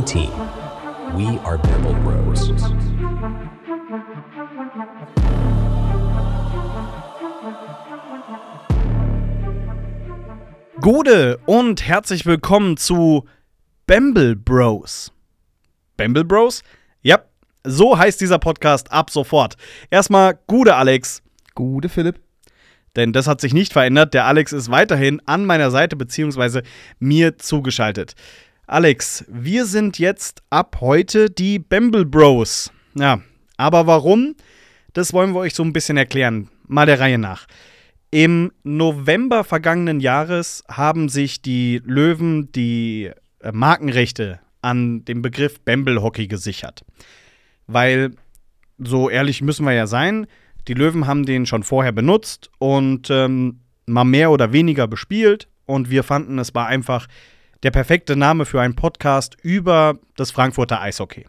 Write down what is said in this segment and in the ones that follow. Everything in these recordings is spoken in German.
One team. We are Bamble Bros. Gute und herzlich willkommen zu Bamble Bros. Bamble Bros? Ja, so heißt dieser Podcast ab sofort. Erstmal Gute Alex. Gute Philipp. Denn das hat sich nicht verändert. Der Alex ist weiterhin an meiner Seite bzw. mir zugeschaltet. Alex, wir sind jetzt ab heute die Bamble Bros. Ja, aber warum? Das wollen wir euch so ein bisschen erklären. Mal der Reihe nach. Im November vergangenen Jahres haben sich die Löwen die äh, Markenrechte an dem Begriff Bamble Hockey gesichert. Weil, so ehrlich müssen wir ja sein, die Löwen haben den schon vorher benutzt und ähm, mal mehr oder weniger bespielt. Und wir fanden, es war einfach der perfekte Name für einen Podcast über das Frankfurter Eishockey.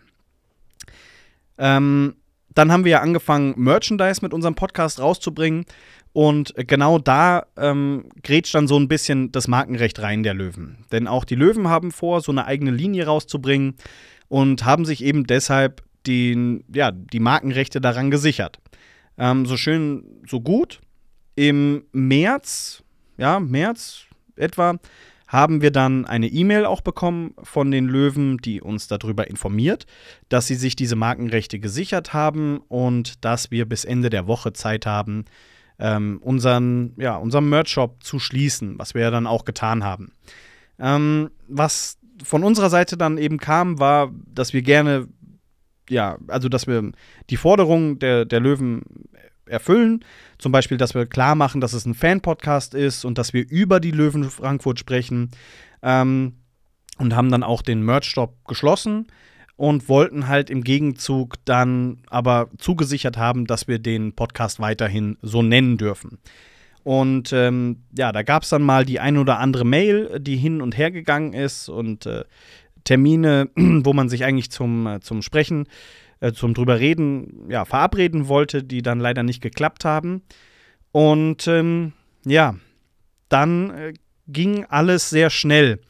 Ähm, dann haben wir ja angefangen, Merchandise mit unserem Podcast rauszubringen. Und genau da ähm, grätscht dann so ein bisschen das Markenrecht rein der Löwen. Denn auch die Löwen haben vor, so eine eigene Linie rauszubringen und haben sich eben deshalb den, ja, die Markenrechte daran gesichert. Ähm, so schön, so gut. Im März, ja, März etwa, haben wir dann eine E-Mail auch bekommen von den Löwen, die uns darüber informiert, dass sie sich diese Markenrechte gesichert haben und dass wir bis Ende der Woche Zeit haben, ähm, unseren, ja, unseren Merch-Shop zu schließen, was wir ja dann auch getan haben. Ähm, was von unserer Seite dann eben kam, war, dass wir gerne, ja, also dass wir die Forderungen der, der Löwen erfüllen. Zum Beispiel, dass wir klar machen, dass es ein Fan-Podcast ist und dass wir über die Löwen Frankfurt sprechen. Ähm, und haben dann auch den Merch-Shop geschlossen und wollten halt im Gegenzug dann aber zugesichert haben, dass wir den Podcast weiterhin so nennen dürfen. Und ähm, ja, da gab es dann mal die ein oder andere Mail, die hin und her gegangen ist und äh, Termine, wo man sich eigentlich zum, äh, zum Sprechen, äh, zum drüber reden, ja, verabreden wollte, die dann leider nicht geklappt haben. Und ähm, ja, dann äh, ging alles sehr schnell.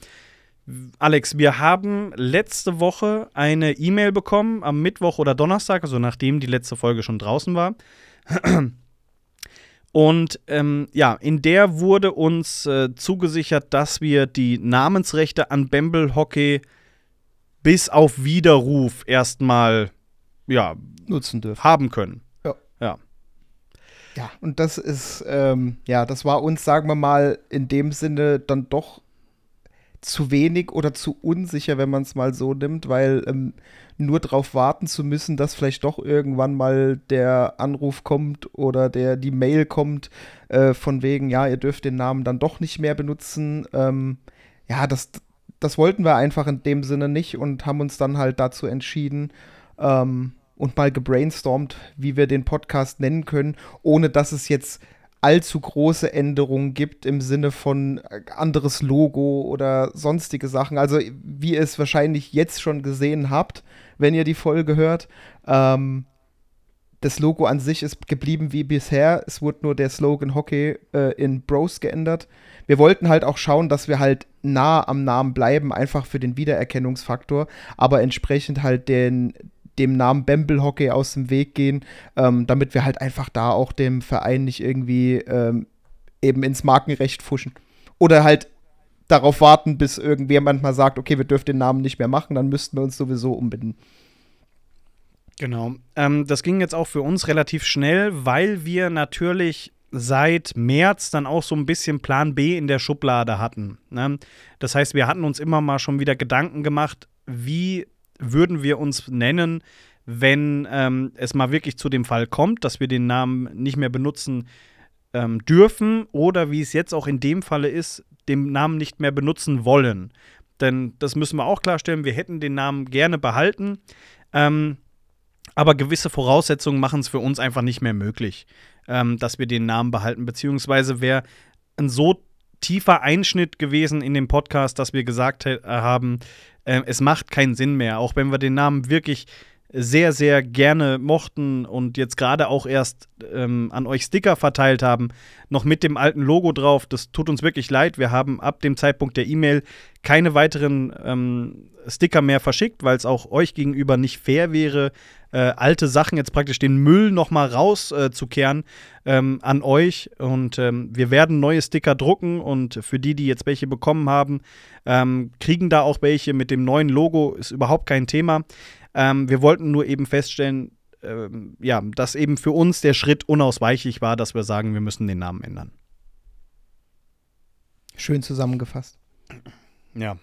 Alex, wir haben letzte Woche eine E-Mail bekommen, am Mittwoch oder Donnerstag, also nachdem die letzte Folge schon draußen war. Und ähm, ja, in der wurde uns äh, zugesichert, dass wir die Namensrechte an Bamble Hockey bis auf Widerruf erstmal ja, nutzen dürfen. Haben können. Ja. Ja. Ja, und das ist, ähm, ja, das war uns, sagen wir mal, in dem Sinne dann doch zu wenig oder zu unsicher, wenn man es mal so nimmt, weil ähm, nur darauf warten zu müssen, dass vielleicht doch irgendwann mal der Anruf kommt oder der die Mail kommt äh, von wegen, ja, ihr dürft den Namen dann doch nicht mehr benutzen. Ähm, ja, das, das wollten wir einfach in dem Sinne nicht und haben uns dann halt dazu entschieden ähm, und mal gebrainstormt, wie wir den Podcast nennen können, ohne dass es jetzt allzu große Änderungen gibt im Sinne von äh, anderes Logo oder sonstige Sachen. Also wie ihr es wahrscheinlich jetzt schon gesehen habt, wenn ihr die Folge hört. Ähm, das Logo an sich ist geblieben wie bisher. Es wurde nur der Slogan Hockey äh, in Bros geändert. Wir wollten halt auch schauen, dass wir halt nah am Namen bleiben, einfach für den Wiedererkennungsfaktor, aber entsprechend halt den, dem Namen Bamble Hockey aus dem Weg gehen, ähm, damit wir halt einfach da auch dem Verein nicht irgendwie ähm, eben ins Markenrecht fuschen. Oder halt darauf warten, bis irgendjemand mal sagt, okay, wir dürfen den Namen nicht mehr machen, dann müssten wir uns sowieso umbinden. Genau. Ähm, das ging jetzt auch für uns relativ schnell, weil wir natürlich seit März dann auch so ein bisschen Plan B in der Schublade hatten. Ne? Das heißt, wir hatten uns immer mal schon wieder Gedanken gemacht, wie würden wir uns nennen, wenn ähm, es mal wirklich zu dem Fall kommt, dass wir den Namen nicht mehr benutzen ähm, dürfen oder wie es jetzt auch in dem Falle ist, den Namen nicht mehr benutzen wollen. Denn das müssen wir auch klarstellen, wir hätten den Namen gerne behalten, ähm, aber gewisse Voraussetzungen machen es für uns einfach nicht mehr möglich, ähm, dass wir den Namen behalten, beziehungsweise wäre ein so tiefer Einschnitt gewesen in dem Podcast, dass wir gesagt haben, äh, es macht keinen Sinn mehr, auch wenn wir den Namen wirklich sehr, sehr gerne mochten und jetzt gerade auch erst ähm, an euch Sticker verteilt haben, noch mit dem alten Logo drauf. Das tut uns wirklich leid. Wir haben ab dem Zeitpunkt der E-Mail keine weiteren ähm, Sticker mehr verschickt, weil es auch euch gegenüber nicht fair wäre, äh, alte Sachen jetzt praktisch den Müll nochmal rauszukehren äh, ähm, an euch. Und ähm, wir werden neue Sticker drucken und für die, die jetzt welche bekommen haben, ähm, kriegen da auch welche mit dem neuen Logo, ist überhaupt kein Thema. Ähm, wir wollten nur eben feststellen, ähm, ja, dass eben für uns der Schritt unausweichlich war, dass wir sagen, wir müssen den Namen ändern. Schön zusammengefasst. Ja.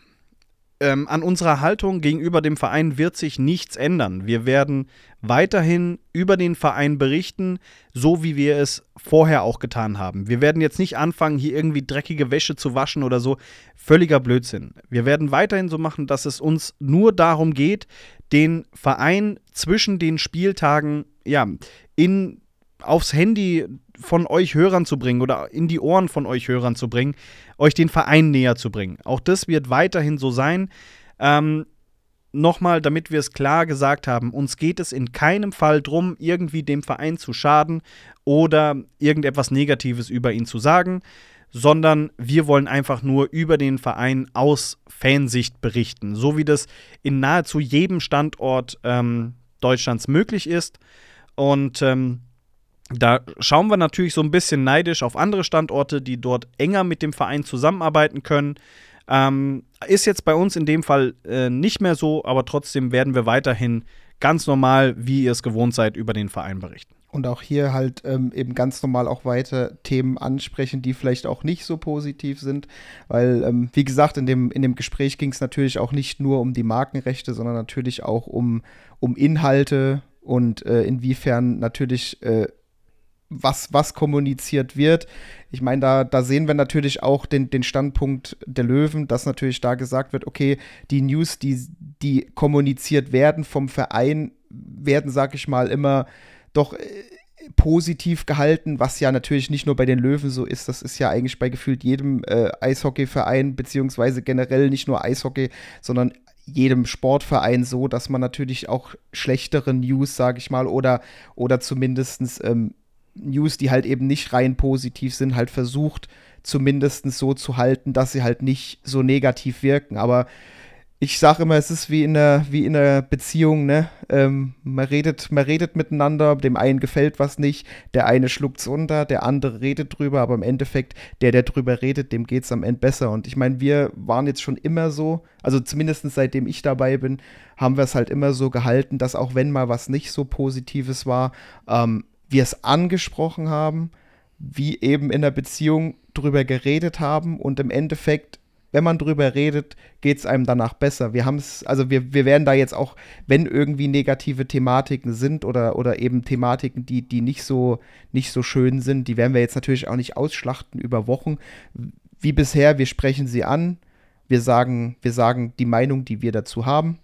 Ähm, an unserer Haltung gegenüber dem Verein wird sich nichts ändern. Wir werden weiterhin über den Verein berichten, so wie wir es vorher auch getan haben. Wir werden jetzt nicht anfangen, hier irgendwie dreckige Wäsche zu waschen oder so. Völliger Blödsinn. Wir werden weiterhin so machen, dass es uns nur darum geht, den Verein zwischen den Spieltagen ja, in, aufs Handy von euch Hörern zu bringen oder in die Ohren von euch Hörern zu bringen, euch den Verein näher zu bringen. Auch das wird weiterhin so sein. Ähm, Nochmal, damit wir es klar gesagt haben, uns geht es in keinem Fall darum, irgendwie dem Verein zu schaden oder irgendetwas Negatives über ihn zu sagen sondern wir wollen einfach nur über den Verein aus Fansicht berichten, so wie das in nahezu jedem Standort ähm, Deutschlands möglich ist. Und ähm, da schauen wir natürlich so ein bisschen neidisch auf andere Standorte, die dort enger mit dem Verein zusammenarbeiten können. Ähm, ist jetzt bei uns in dem Fall äh, nicht mehr so, aber trotzdem werden wir weiterhin ganz normal, wie ihr es gewohnt seid, über den Verein berichten und auch hier halt ähm, eben ganz normal auch weiter Themen ansprechen, die vielleicht auch nicht so positiv sind. Weil, ähm, wie gesagt, in dem, in dem Gespräch ging es natürlich auch nicht nur um die Markenrechte, sondern natürlich auch um, um Inhalte und äh, inwiefern natürlich äh, was, was kommuniziert wird. Ich meine, da, da sehen wir natürlich auch den, den Standpunkt der Löwen, dass natürlich da gesagt wird, okay, die News, die, die kommuniziert werden vom Verein, werden, sag ich mal, immer doch äh, positiv gehalten, was ja natürlich nicht nur bei den Löwen so ist, das ist ja eigentlich bei gefühlt jedem äh, Eishockeyverein, beziehungsweise generell nicht nur Eishockey, sondern jedem Sportverein so, dass man natürlich auch schlechtere News, sage ich mal, oder, oder zumindest ähm, News, die halt eben nicht rein positiv sind, halt versucht, zumindest so zu halten, dass sie halt nicht so negativ wirken. Aber ich sage immer, es ist wie in einer, wie in einer Beziehung, ne? Ähm, man, redet, man redet miteinander, dem einen gefällt was nicht, der eine schluckt es unter, der andere redet drüber, aber im Endeffekt, der, der drüber redet, dem geht es am Ende besser. Und ich meine, wir waren jetzt schon immer so, also zumindest seitdem ich dabei bin, haben wir es halt immer so gehalten, dass auch wenn mal was nicht so Positives war, ähm, wir es angesprochen haben, wie eben in der Beziehung drüber geredet haben und im Endeffekt wenn man drüber redet, geht es einem danach besser. Wir haben es, also wir, wir werden da jetzt auch, wenn irgendwie negative Thematiken sind oder, oder eben Thematiken, die, die nicht so, nicht so schön sind, die werden wir jetzt natürlich auch nicht ausschlachten über Wochen. Wie bisher, wir sprechen sie an, wir sagen, wir sagen die Meinung, die wir dazu haben.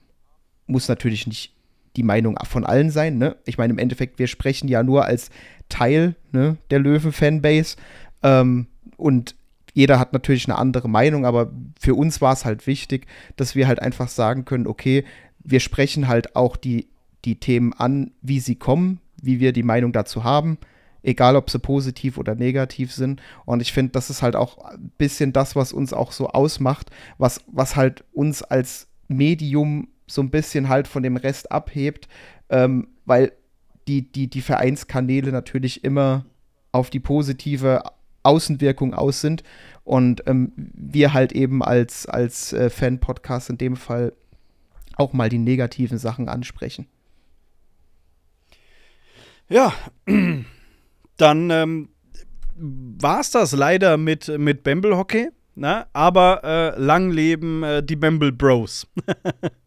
Muss natürlich nicht die Meinung von allen sein, ne? Ich meine, im Endeffekt, wir sprechen ja nur als Teil ne, der Löwen-Fanbase. Ähm, und jeder hat natürlich eine andere Meinung, aber für uns war es halt wichtig, dass wir halt einfach sagen können, okay, wir sprechen halt auch die, die Themen an, wie sie kommen, wie wir die Meinung dazu haben, egal ob sie positiv oder negativ sind. Und ich finde, das ist halt auch ein bisschen das, was uns auch so ausmacht, was, was halt uns als Medium so ein bisschen halt von dem Rest abhebt, ähm, weil die, die, die Vereinskanäle natürlich immer auf die positive Außenwirkung aus sind und ähm, wir halt eben als, als äh, Fan-Podcast in dem Fall auch mal die negativen Sachen ansprechen. Ja, dann ähm, war es das leider mit, mit Bamble Hockey, ne? aber äh, lang leben äh, die Bamble Bros.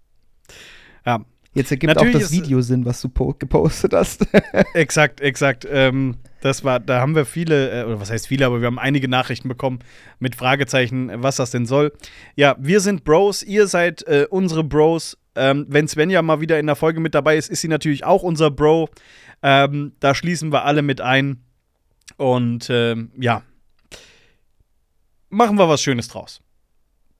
ja. Jetzt ergibt Natürlich auch das Video Sinn, was du gepostet hast. exakt, exakt. Ähm, das war, da haben wir viele, äh, oder was heißt viele, aber wir haben einige Nachrichten bekommen mit Fragezeichen, was das denn soll. Ja, wir sind Bros, ihr seid äh, unsere Bros. Ähm, wenn Svenja mal wieder in der Folge mit dabei ist, ist sie natürlich auch unser Bro. Ähm, da schließen wir alle mit ein. Und ähm, ja, machen wir was Schönes draus.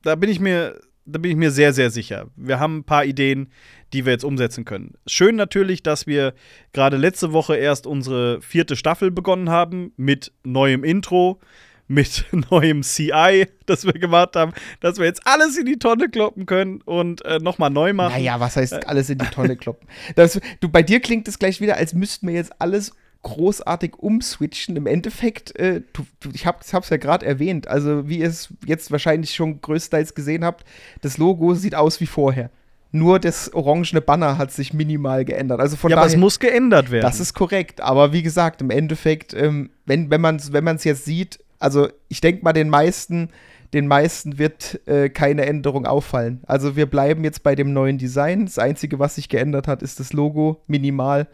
Da bin ich mir da bin ich mir sehr, sehr sicher. Wir haben ein paar Ideen, die wir jetzt umsetzen können. Schön natürlich, dass wir gerade letzte Woche erst unsere vierte Staffel begonnen haben mit neuem Intro, mit neuem CI, das wir gemacht haben, dass wir jetzt alles in die Tonne kloppen können und äh, nochmal neu machen. Naja, was heißt alles in die Tonne kloppen? Das, du, bei dir klingt es gleich wieder, als müssten wir jetzt alles großartig umswitchen. Im Endeffekt, äh, du, du, ich habe es ja gerade erwähnt, also wie ihr es jetzt wahrscheinlich schon größtenteils gesehen habt, das Logo sieht aus wie vorher. Nur das orangene Banner hat sich minimal geändert. Also von ja, daher, aber es muss geändert werden. Das ist korrekt. Aber wie gesagt, im Endeffekt, ähm, wenn, wenn man es wenn jetzt sieht, also ich denke mal, den meisten, den meisten wird äh, keine Änderung auffallen. Also wir bleiben jetzt bei dem neuen Design. Das Einzige, was sich geändert hat, ist das Logo, minimal.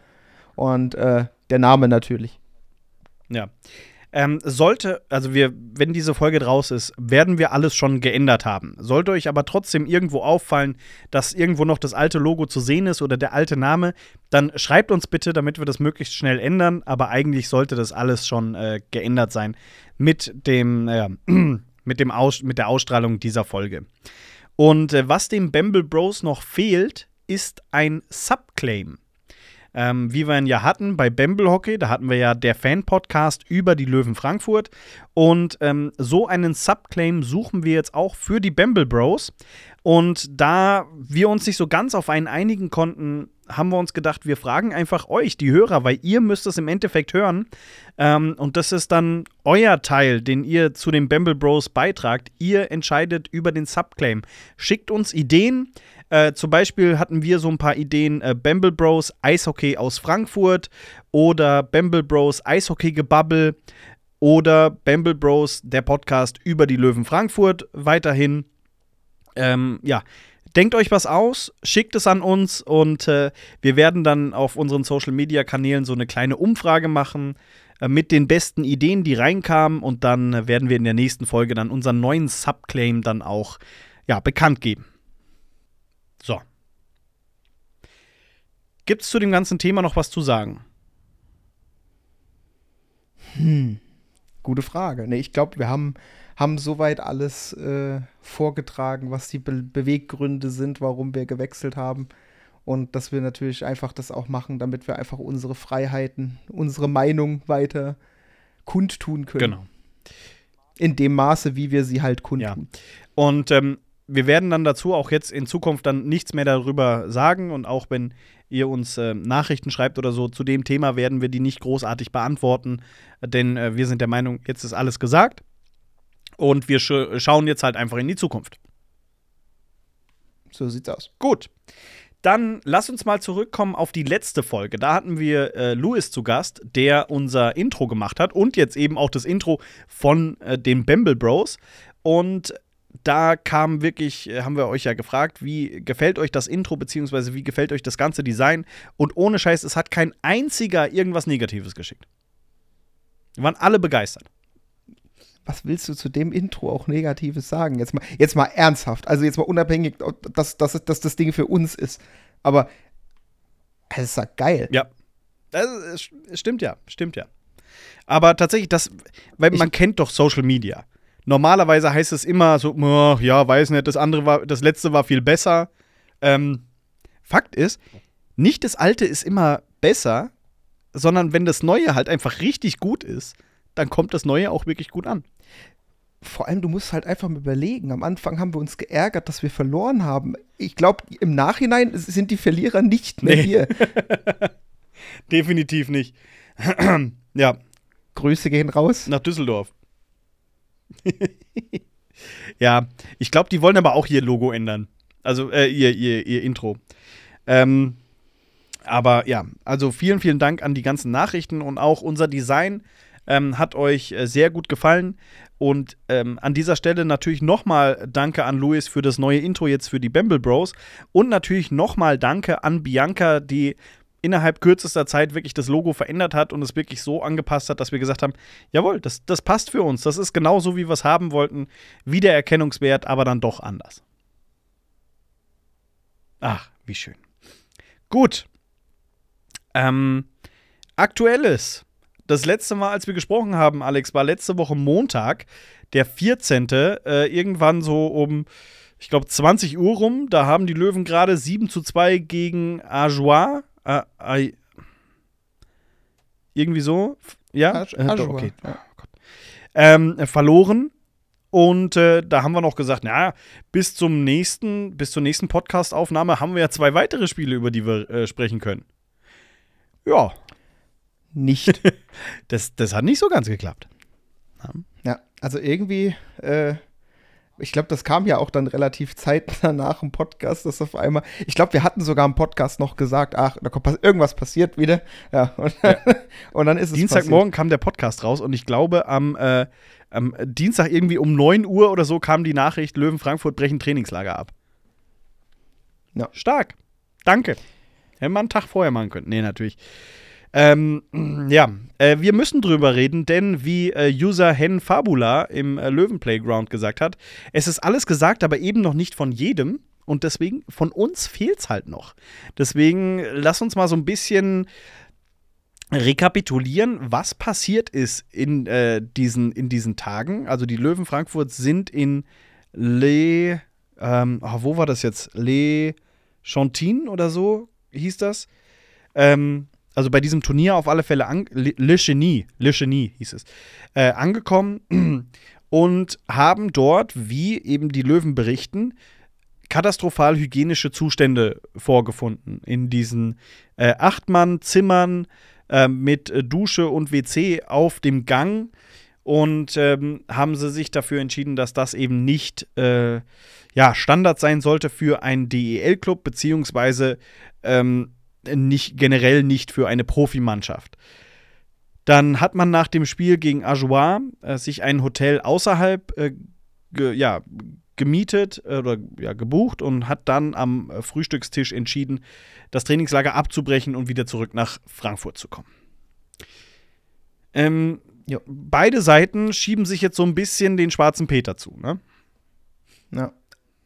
Und äh, der Name natürlich. Ja. Ähm, sollte, also wir, wenn diese Folge draus ist, werden wir alles schon geändert haben. Sollte euch aber trotzdem irgendwo auffallen, dass irgendwo noch das alte Logo zu sehen ist oder der alte Name, dann schreibt uns bitte, damit wir das möglichst schnell ändern. Aber eigentlich sollte das alles schon äh, geändert sein mit dem, äh, mit, dem Aus mit der Ausstrahlung dieser Folge. Und äh, was dem Bamble Bros noch fehlt, ist ein Subclaim ähm, wie wir ihn ja hatten bei Bamble Hockey. Da hatten wir ja der Fan-Podcast über die Löwen Frankfurt. Und ähm, so einen Subclaim suchen wir jetzt auch für die Bamble Bros. Und da wir uns nicht so ganz auf einen einigen konnten, haben wir uns gedacht, wir fragen einfach euch, die Hörer, weil ihr müsst es im Endeffekt hören. Ähm, und das ist dann euer Teil, den ihr zu den Bamble Bros beitragt. Ihr entscheidet über den Subclaim. Schickt uns Ideen. Äh, zum Beispiel hatten wir so ein paar Ideen: äh, Bamble Bros Eishockey aus Frankfurt oder Bamble Bros Eishockey Gebubble oder Bamble Bros der Podcast über die Löwen Frankfurt weiterhin. Ähm, ja, denkt euch was aus, schickt es an uns und äh, wir werden dann auf unseren Social Media Kanälen so eine kleine Umfrage machen äh, mit den besten Ideen, die reinkamen und dann werden wir in der nächsten Folge dann unseren neuen Subclaim dann auch ja, bekannt geben. So. Gibt es zu dem ganzen Thema noch was zu sagen? Hm, gute Frage. Nee, ich glaube, wir haben, haben soweit alles äh, vorgetragen, was die Be Beweggründe sind, warum wir gewechselt haben. Und dass wir natürlich einfach das auch machen, damit wir einfach unsere Freiheiten, unsere Meinung weiter kundtun können. Genau. In dem Maße, wie wir sie halt kundtun. Ja. Und ähm, wir werden dann dazu auch jetzt in Zukunft dann nichts mehr darüber sagen und auch wenn ihr uns äh, Nachrichten schreibt oder so zu dem Thema, werden wir die nicht großartig beantworten, denn äh, wir sind der Meinung, jetzt ist alles gesagt und wir sch schauen jetzt halt einfach in die Zukunft. So sieht's aus. Gut. Dann lass uns mal zurückkommen auf die letzte Folge. Da hatten wir äh, Louis zu Gast, der unser Intro gemacht hat und jetzt eben auch das Intro von äh, den Bamble Bros. Und da kam wirklich, äh, haben wir euch ja gefragt, wie gefällt euch das Intro, beziehungsweise wie gefällt euch das ganze Design? Und ohne Scheiß, es hat kein einziger irgendwas Negatives geschickt. Wir waren alle begeistert. Was willst du zu dem Intro auch Negatives sagen? Jetzt mal, jetzt mal ernsthaft. Also jetzt mal unabhängig, dass, dass, dass das Ding für uns ist. Aber es ist ja geil. Ja. Das stimmt ja, stimmt ja. Aber tatsächlich, das, weil ich, man kennt doch Social Media. Normalerweise heißt es immer so, oh, ja, weiß nicht, das andere war, das letzte war viel besser. Ähm, Fakt ist, nicht das alte ist immer besser, sondern wenn das neue halt einfach richtig gut ist, dann kommt das neue auch wirklich gut an. Vor allem, du musst halt einfach mal überlegen. Am Anfang haben wir uns geärgert, dass wir verloren haben. Ich glaube, im Nachhinein sind die Verlierer nicht mehr nee. hier. Definitiv nicht. ja. Grüße gehen raus. Nach Düsseldorf. ja, ich glaube, die wollen aber auch ihr Logo ändern. Also äh, ihr, ihr, ihr Intro. Ähm, aber ja, also vielen, vielen Dank an die ganzen Nachrichten und auch unser Design ähm, hat euch äh, sehr gut gefallen. Und ähm, an dieser Stelle natürlich nochmal Danke an Luis für das neue Intro jetzt für die Bamble Bros. Und natürlich nochmal Danke an Bianca, die innerhalb kürzester Zeit wirklich das Logo verändert hat und es wirklich so angepasst hat, dass wir gesagt haben, jawohl, das, das passt für uns. Das ist genauso, wie wir es haben wollten. Wiedererkennungswert, aber dann doch anders. Ach, wie schön. Gut. Ähm, aktuelles. Das letzte Mal, als wir gesprochen haben, Alex, war letzte Woche Montag, der 14. Äh, irgendwann so um ich glaube, 20 Uhr rum. Da haben die Löwen gerade 7 zu 2 gegen Ajoie. Äh, äh, irgendwie so. Ja, Aj- äh, doch, okay. ja. Gott. Ähm, äh, verloren. Und äh, da haben wir noch gesagt, na, bis zum nächsten, bis zur nächsten Podcast-Aufnahme haben wir ja zwei weitere Spiele, über die wir äh, sprechen können. Ja, Nicht. das, das hat nicht so ganz geklappt. ja, also irgendwie, äh, ich glaube, das kam ja auch dann relativ zeitnah nach dem Podcast, dass auf einmal, ich glaube, wir hatten sogar im Podcast noch gesagt, ach, da kommt irgendwas passiert wieder. Ja, und, und dann ist es Dienstagmorgen kam der Podcast raus und ich glaube, am, äh, am Dienstag irgendwie um 9 Uhr oder so kam die Nachricht, Löwen Frankfurt brechen Trainingslager ab. Ja. Stark. Danke. Hätten wir einen Tag vorher machen können. Nee, natürlich. Ähm, ja, äh, wir müssen drüber reden, denn wie äh, User Hen Fabula im äh, Löwen Playground gesagt hat, es ist alles gesagt, aber eben noch nicht von jedem. Und deswegen, von uns fehlt es halt noch. Deswegen lass uns mal so ein bisschen rekapitulieren, was passiert ist in, äh, diesen, in diesen Tagen. Also die Löwen Frankfurt sind in Le, ähm, ah, wo war das jetzt? Le Chantin oder so hieß das. Ähm, also bei diesem Turnier auf alle Fälle an, Le, Chenie, Le Chenie hieß es, äh, angekommen und haben dort, wie eben die Löwen berichten, katastrophal hygienische Zustände vorgefunden in diesen äh, Achtmann-Zimmern äh, mit äh, Dusche und WC auf dem Gang und ähm, haben sie sich dafür entschieden, dass das eben nicht äh, ja, Standard sein sollte für einen DEL-Club, beziehungsweise ähm, nicht, generell nicht für eine Profimannschaft. Dann hat man nach dem Spiel gegen Ajoie äh, sich ein Hotel außerhalb äh, ge, ja, gemietet äh, oder ja, gebucht und hat dann am äh, Frühstückstisch entschieden, das Trainingslager abzubrechen und wieder zurück nach Frankfurt zu kommen. Ähm, Ja. Beide Seiten schieben sich jetzt so ein bisschen den schwarzen Peter zu. Ne? Ja.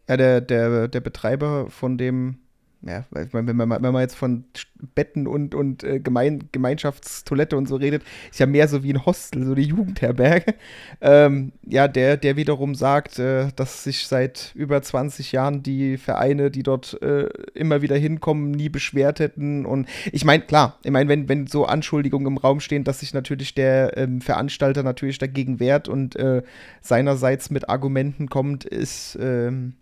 Ja, der, der, der Betreiber von dem, ja, wenn man, wenn man, jetzt von Betten und, und äh, Gemein, Gemeinschaftstoilette und so redet, ist ja mehr so wie ein Hostel, so eine Jugendherberge. Ähm, ja, der, der wiederum sagt, äh, dass sich seit über 20 Jahren die Vereine, die dort äh, immer wieder hinkommen, nie beschwert hätten. Und ich meine, klar, ich meine, wenn, wenn so Anschuldigungen im Raum stehen, dass sich natürlich der ähm, Veranstalter natürlich dagegen wehrt und äh, seinerseits mit Argumenten kommt, ist, ähm,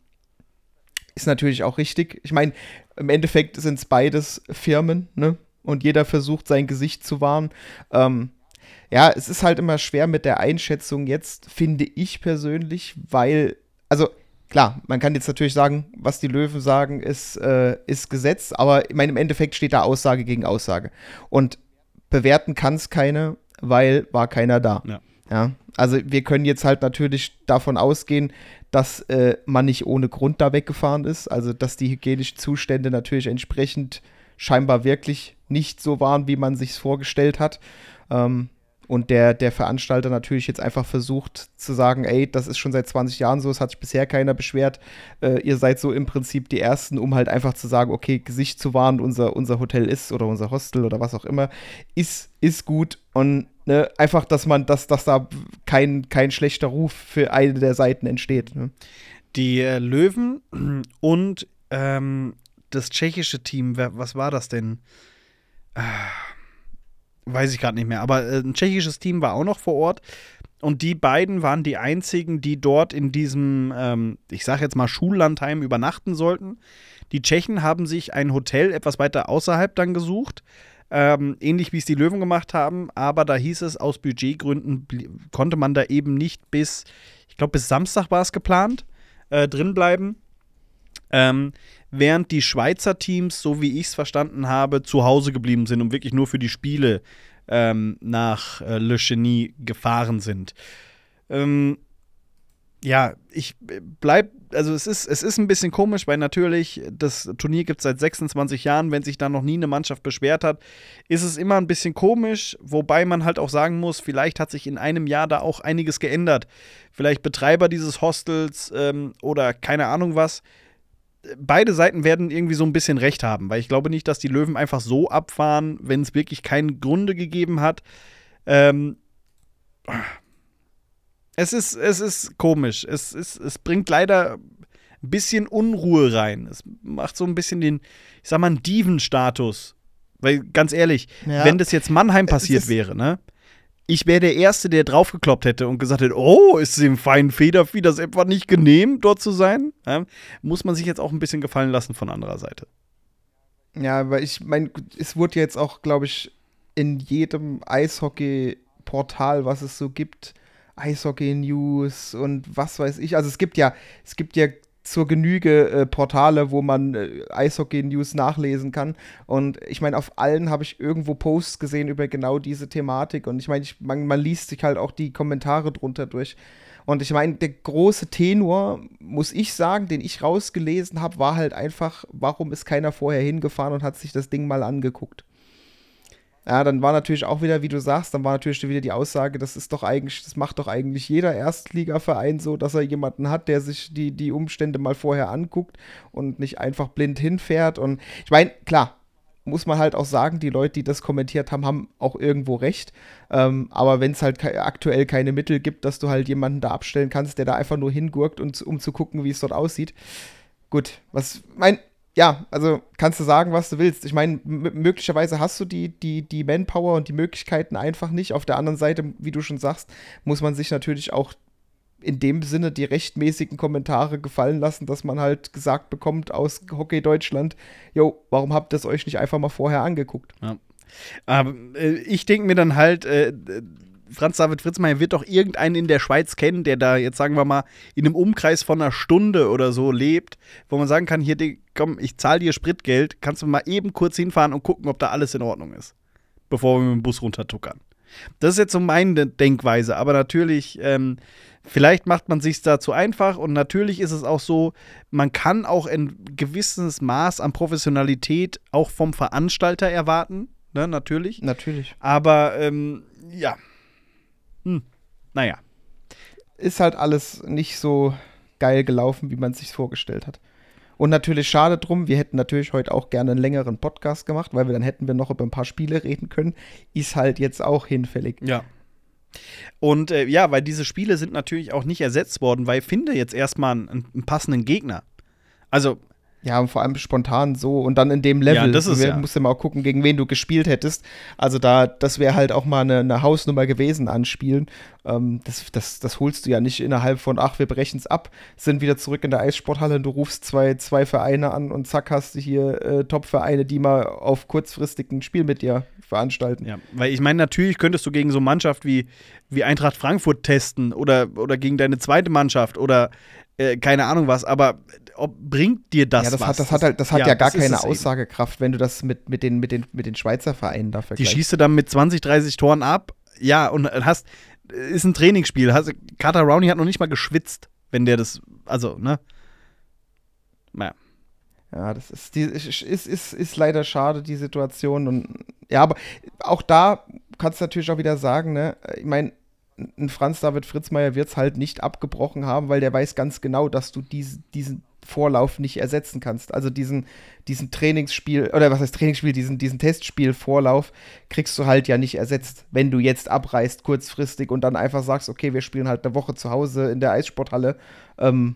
ist natürlich auch richtig. Ich meine, im Endeffekt sind es beides Firmen, ne? Und jeder versucht sein Gesicht zu wahren. Ähm, ja, es ist halt immer schwer mit der Einschätzung jetzt, finde ich persönlich, weil, also klar, man kann jetzt natürlich sagen, was die Löwen sagen, ist, äh, ist Gesetz, aber ich meine, im Endeffekt steht da Aussage gegen Aussage. Und bewerten kann es keine, weil war keiner da. Ja. Ja, also wir können jetzt halt natürlich davon ausgehen, dass äh, man nicht ohne Grund da weggefahren ist. Also dass die hygienischen Zustände natürlich entsprechend scheinbar wirklich nicht so waren, wie man sich vorgestellt hat. Ähm, und der, der Veranstalter natürlich jetzt einfach versucht zu sagen, ey, das ist schon seit 20 Jahren so, es hat sich bisher keiner beschwert. Äh, ihr seid so im Prinzip die Ersten, um halt einfach zu sagen, okay, Gesicht zu wahren, unser, unser Hotel ist oder unser Hostel oder was auch immer, ist, ist gut. Und ne, einfach, dass man, dass, dass da kein, kein schlechter Ruf für eine der Seiten entsteht. Ne? Die äh, Löwen und ähm, das tschechische Team, was war das denn? Ah, weiß ich gerade nicht mehr, aber äh, ein tschechisches Team war auch noch vor Ort. Und die beiden waren die einzigen, die dort in diesem, ähm, ich sag jetzt mal, Schullandheim übernachten sollten. Die Tschechen haben sich ein Hotel etwas weiter außerhalb dann gesucht. Ähm, ähnlich wie es die Löwen gemacht haben, aber da hieß es, aus Budgetgründen konnte man da eben nicht bis, ich glaube, bis Samstag war es geplant, äh, drin. Ähm, während die Schweizer Teams, so wie ich es verstanden habe, zu Hause geblieben sind und wirklich nur für die Spiele ähm, nach äh, Le Chenie gefahren sind. Ähm, ja, ich äh, bleib, also es ist, es ist ein bisschen komisch, weil natürlich das Turnier gibt es seit 26 Jahren, wenn sich da noch nie eine Mannschaft beschwert hat, ist es immer ein bisschen komisch, wobei man halt auch sagen muss, vielleicht hat sich in einem Jahr da auch einiges geändert. Vielleicht Betreiber dieses Hostels ähm, oder keine Ahnung was. Beide Seiten werden irgendwie so ein bisschen recht haben, weil ich glaube nicht, dass die Löwen einfach so abfahren, wenn es wirklich keinen Grunde gegeben hat. Ähm, es ist, es ist komisch. Es, ist, es bringt leider ein bisschen Unruhe rein. Es macht so ein bisschen den, ich sag mal, einen Diven-Status. Weil, ganz ehrlich, Ja. wenn das jetzt Mannheim passiert wäre, ne? Ich wäre der Erste, der draufgekloppt hätte und gesagt hätte, oh, ist dem feinen Federvieh das etwa nicht genehm, dort zu sein? Ja, muss man sich jetzt auch ein bisschen gefallen lassen von anderer Seite. Ja, weil ich meine, es wurde jetzt auch, glaube ich, in jedem Eishockey-Portal, was es so gibt, Eishockey-News und was weiß ich. Also es gibt ja, es gibt ja zur Genüge äh, Portale, wo man äh, Eishockey-News nachlesen kann. Und ich meine, auf allen habe ich irgendwo Posts gesehen über genau diese Thematik. Und ich meine, man, man liest sich halt auch die Kommentare drunter durch. Und ich meine, der große Tenor, muss ich sagen, den ich rausgelesen habe, war halt einfach, warum ist keiner vorher hingefahren und hat sich das Ding mal angeguckt. Ja, dann war natürlich auch wieder, wie du sagst, dann war natürlich wieder die Aussage, das ist doch eigentlich, das macht doch eigentlich jeder Erstligaverein so, dass er jemanden hat, der sich die, die Umstände mal vorher anguckt und nicht einfach blind hinfährt. Und ich meine, klar, muss man halt auch sagen, die Leute, die das kommentiert haben, haben auch irgendwo recht. Ähm, aber wenn es halt ke aktuell keine Mittel gibt, dass du halt jemanden da abstellen kannst, der da einfach nur hingurkt, und, um zu gucken, wie es dort aussieht. Gut, was, mein, ja, also kannst du sagen, was du willst. Ich meine, möglicherweise hast du die, die, die Manpower und die Möglichkeiten einfach nicht. Auf der anderen Seite, wie du schon sagst, muss man sich natürlich auch in dem Sinne die rechtmäßigen Kommentare gefallen lassen, dass man halt gesagt bekommt aus Hockey Deutschland, jo, warum habt ihr es euch nicht einfach mal vorher angeguckt? Ja. Aber äh, ich denke mir dann halt, äh, Franz David Fritzmeier wird doch irgendeinen in der Schweiz kennen, der da jetzt, sagen wir mal, in einem Umkreis von einer Stunde oder so lebt, wo man sagen kann, hier, komm, ich zahle dir Spritgeld, kannst du mal eben kurz hinfahren und gucken, ob da alles in Ordnung ist, bevor wir mit dem Bus runtertuckern. Das ist jetzt so meine Denkweise, aber natürlich, ähm, vielleicht macht man sich da zu einfach und natürlich ist es auch so, man kann auch ein gewisses Maß an Professionalität auch vom Veranstalter erwarten, ne, natürlich. Natürlich. Aber ähm, ja. Naja. Ist halt alles nicht so geil gelaufen, wie man es sich vorgestellt hat. Und natürlich schade drum, wir hätten natürlich heute auch gerne einen längeren Podcast gemacht, weil wir dann hätten wir noch über ein paar Spiele reden können. Ist halt jetzt auch hinfällig. Ja. Und äh, ja, weil diese Spiele sind natürlich auch nicht ersetzt worden, weil finde jetzt erstmal einen, einen passenden Gegner. Also, Ja, und vor allem spontan so und dann in dem Level. Ja, das ist du ja. musst ja mal auch gucken, gegen wen du gespielt hättest. Also da, das wäre halt auch mal eine, eine Hausnummer gewesen an Spielen. Ähm, das, das, das holst du ja nicht innerhalb von, ach, wir brechen es ab, sind wieder zurück in der Eissporthalle und du rufst zwei, zwei Vereine an und zack hast du hier äh, Top-Vereine, die mal auf kurzfristig ein Spiel mit dir veranstalten. ja, weil ich meine, natürlich könntest du gegen so eine Mannschaft wie, wie Eintracht Frankfurt testen oder, oder gegen deine zweite Mannschaft oder äh, keine Ahnung was, aber ob, bringt dir das ja, das was? hat, das hat halt, das hat ja, gar das ist keine es eben. Aussagekraft, wenn du das mit, mit, den, mit, den, mit den Schweizer Vereinen da Die vergleichst. schießt du dann mit 20, 30 Toren ab. Ja, und hast, ist ein Trainingsspiel. Hast, Carter Rowney hat noch nicht mal geschwitzt, wenn der das, also, ne? Naja. Ja, das ist, die, ist, ist, ist leider schade, die Situation. Und ja, aber auch da kannst du natürlich auch wieder sagen, ne, ich meine, ein Franz David Fritzmeier wird es halt nicht abgebrochen haben, weil der weiß ganz genau, dass du dies, diesen Vorlauf nicht ersetzen kannst. Also diesen, diesen Trainingsspiel, oder was heißt Trainingsspiel, diesen, diesen Testspiel-Vorlauf kriegst du halt ja nicht ersetzt, wenn du jetzt abreißt kurzfristig und dann einfach sagst, okay, wir spielen halt eine Woche zu Hause in der Eissporthalle. Ähm,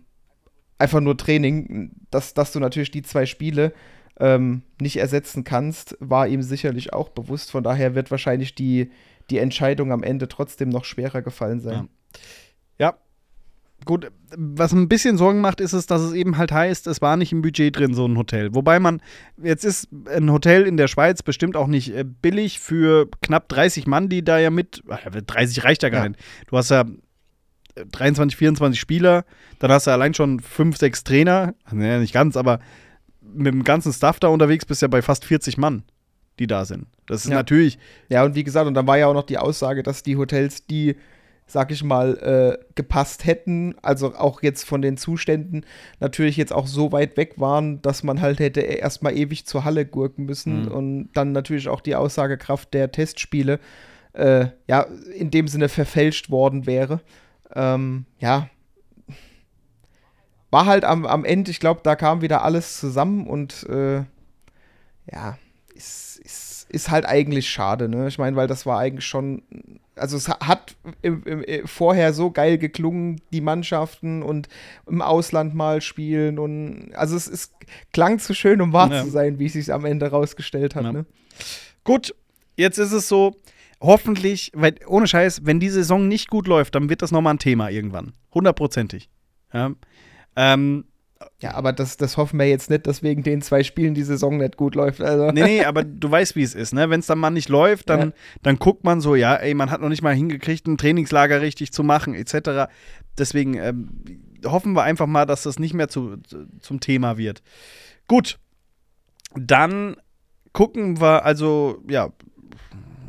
einfach nur Training, dass, dass du natürlich die zwei Spiele ähm, nicht ersetzen kannst, war ihm sicherlich auch bewusst. Von daher wird wahrscheinlich die, die Entscheidung am Ende trotzdem noch schwerer gefallen sein. Ja. Gut, was ein bisschen Sorgen macht, ist es, dass es eben halt heißt, es war nicht im Budget drin, so ein Hotel. Wobei man, jetzt ist ein Hotel in der Schweiz bestimmt auch nicht äh, billig für knapp 30 Mann, die da ja mit, ach, 30 reicht ja gar Ja. nicht. Du hast ja äh, 23, 24 Spieler, dann hast du allein schon 5, 6 Trainer, naja, nicht ganz, aber mit dem ganzen Staff da unterwegs bist du ja bei fast 40 Mann, die da sind. Das ist Ja. natürlich, Ja, und wie gesagt, und dann war ja auch noch die Aussage, dass die Hotels, die, sag ich mal, äh, gepasst hätten, also auch jetzt von den Zuständen, natürlich jetzt auch so weit weg waren, dass man halt hätte erstmal ewig zur Halle gurken müssen Mhm. und dann natürlich auch die Aussagekraft der Testspiele, äh, ja, in dem Sinne verfälscht worden wäre. Ähm, ja. War halt am, am Ende, ich glaube, da kam wieder alles zusammen und äh, ja, ist, ist, ist halt eigentlich schade, ne? Ich meine, weil das war eigentlich schon, also es hat im, im, äh, vorher so geil geklungen, die Mannschaften und im Ausland mal spielen und also es, es klang zu schön, um wahr Ja. zu sein, wie es sich am Ende rausgestellt hat, Ja. ne? Gut, jetzt ist es so, hoffentlich, weil ohne Scheiß, wenn die Saison nicht gut läuft, dann wird das nochmal ein Thema irgendwann. Hundertprozentig. Ja. Ähm, Ja, aber das, das hoffen wir jetzt nicht, dass wegen den zwei Spielen die Saison nicht gut läuft. Also. nee, nee, aber du weißt, wie es ist, ne? Wenn es dann mal nicht läuft, dann, Ja. dann guckt man so, ja, ey, man hat noch nicht mal hingekriegt, ein Trainingslager richtig zu machen, etc. Deswegen ähm, hoffen wir einfach mal, dass das nicht mehr zu, zu, zum Thema wird. Gut, dann gucken wir also, ja,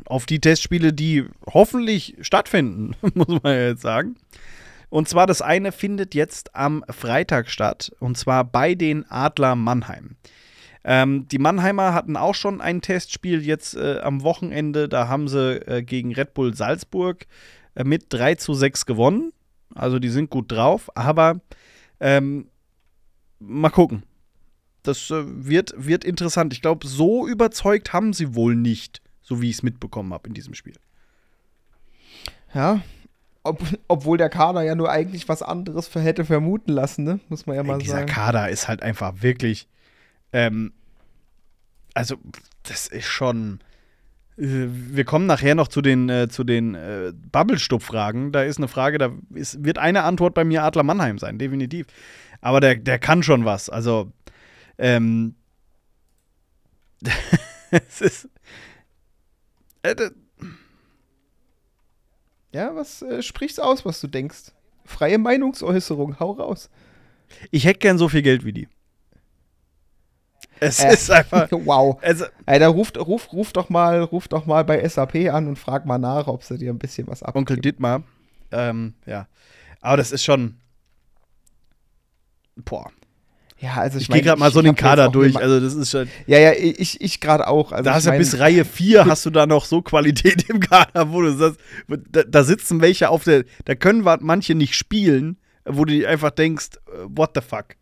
auf die Testspiele, die hoffentlich stattfinden, muss man ja jetzt sagen. Und zwar das eine findet jetzt am Freitag statt, und zwar bei den Adler Mannheim. Ähm, die Mannheimer hatten auch schon ein Testspiel jetzt äh, am Wochenende. Da haben sie äh, gegen Red Bull Salzburg äh, mit 3 zu 6 gewonnen. Also die sind gut drauf, aber ähm, mal gucken. Das äh, wird, wird interessant. Ich glaube, so überzeugt haben sie wohl nicht, so wie ich es mitbekommen habe in diesem Spiel. Ja. Ob, obwohl der Kader ja nur eigentlich was anderes für hätte vermuten lassen, ne? Muss man ja mal dieser sagen. Kader ist halt einfach wirklich. Ähm, also, das ist schon. äh, Wir kommen nachher noch zu den, äh, zu den äh, Bubble-Stub-Fragen. Da ist eine Frage, da ist, wird eine Antwort bei mir Adler Mannheim sein, definitiv. Aber der, der kann schon was. Also, ähm, es ist. Äh, Ja, was äh, sprichst aus, was du denkst? Freie Meinungsäußerung, hau raus. ich hätte gern so viel Geld wie die. Es Äh, ist einfach. wow. Also, Alter, ruf, ruf, ruf doch mal, ruf doch mal bei SAP an und frag mal nach, ob sie dir ein bisschen was abgeben. Onkel Dittmar. Ähm, ja. Aber das ist schon. Boah. Ja, also ich, Ich, gehe gerade mal ich- so den Kader durch. Also, das ist schon. ja, ja, ich, ich gerade auch. Also da ich hast du mein, bis Reihe 4 hast du da noch so Qualität im Kader, wo du sagst, da, da sitzen welche auf der. Da können manche nicht spielen, wo du einfach denkst, äh, what the fuck.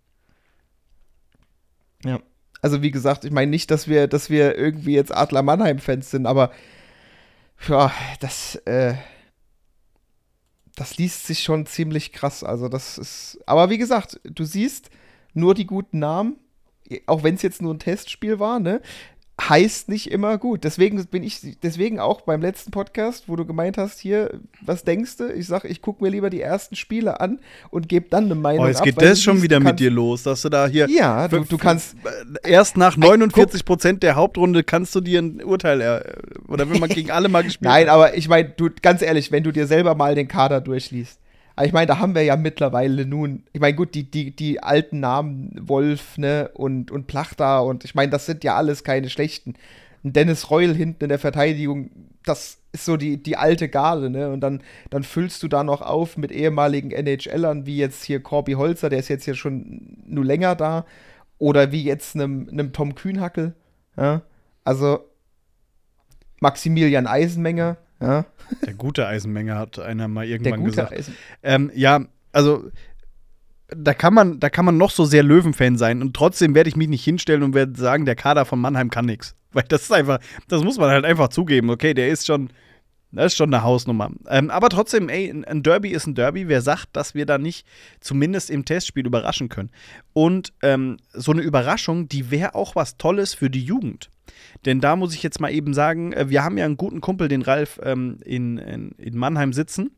Ja. Also wie gesagt, ich meine nicht, dass wir, dass wir irgendwie jetzt Adler Mannheim-Fans sind, aber ja, das, äh, das liest sich schon ziemlich krass. Also das ist. Aber wie gesagt, du siehst nur die guten Namen, auch wenn es jetzt nur ein Testspiel war, ne? Heißt nicht immer gut. Deswegen bin ich, deswegen auch beim letzten Podcast, wo du gemeint hast, hier, was denkst du? Ich sag, ich gucke mir lieber die ersten Spiele an und gebe dann eine Meinung Oh, jetzt ab, geht das schon wieder mit dir los, dass du da hier. Ja, du, du kannst, Erst nach 49 Prozent der Hauptrunde kannst du dir ein Urteil. Äh, oder wenn man gegen alle mal gespielt Nein, aber ich meine, du, ganz ehrlich, wenn du dir selber mal den Kader durchliest. Aber ich meine, da haben wir ja mittlerweile nun, ich meine, gut, die, die, die alten Namen, Wolf, ne, und, und Plachta, und ich meine, das sind ja alles keine schlechten. Ein Dennis Reul hinten in der Verteidigung, das ist so die, die alte Garde, ne? Und dann, dann füllst du da noch auf mit ehemaligen NHLern, wie jetzt hier Corby Holzer, der ist jetzt hier schon nur länger da. Oder wie jetzt einem, einem Tom Kühnhackel. Ja? Also Maximilian Eisenmenger, ja. Der gute Eisenmenger hat einer mal irgendwann gesagt. Ähm, ja, also da kann man, da kann man noch so sehr Löwenfan sein und trotzdem werde ich mich nicht hinstellen und werde sagen, der Kader von Mannheim kann nichts. Weil das ist einfach, das muss man halt einfach zugeben. Okay, der ist schon, das ist schon eine Hausnummer. Ähm, aber trotzdem, ey, ein- Derby ist ein Derby. Wer sagt, dass wir da nicht zumindest im Testspiel überraschen können? Und ähm, so eine Überraschung, die wäre auch was Tolles für die Jugend. Denn da muss ich jetzt mal eben sagen, äh, wir haben ja einen guten Kumpel, den Ralf, ähm, in, in, in Mannheim sitzen,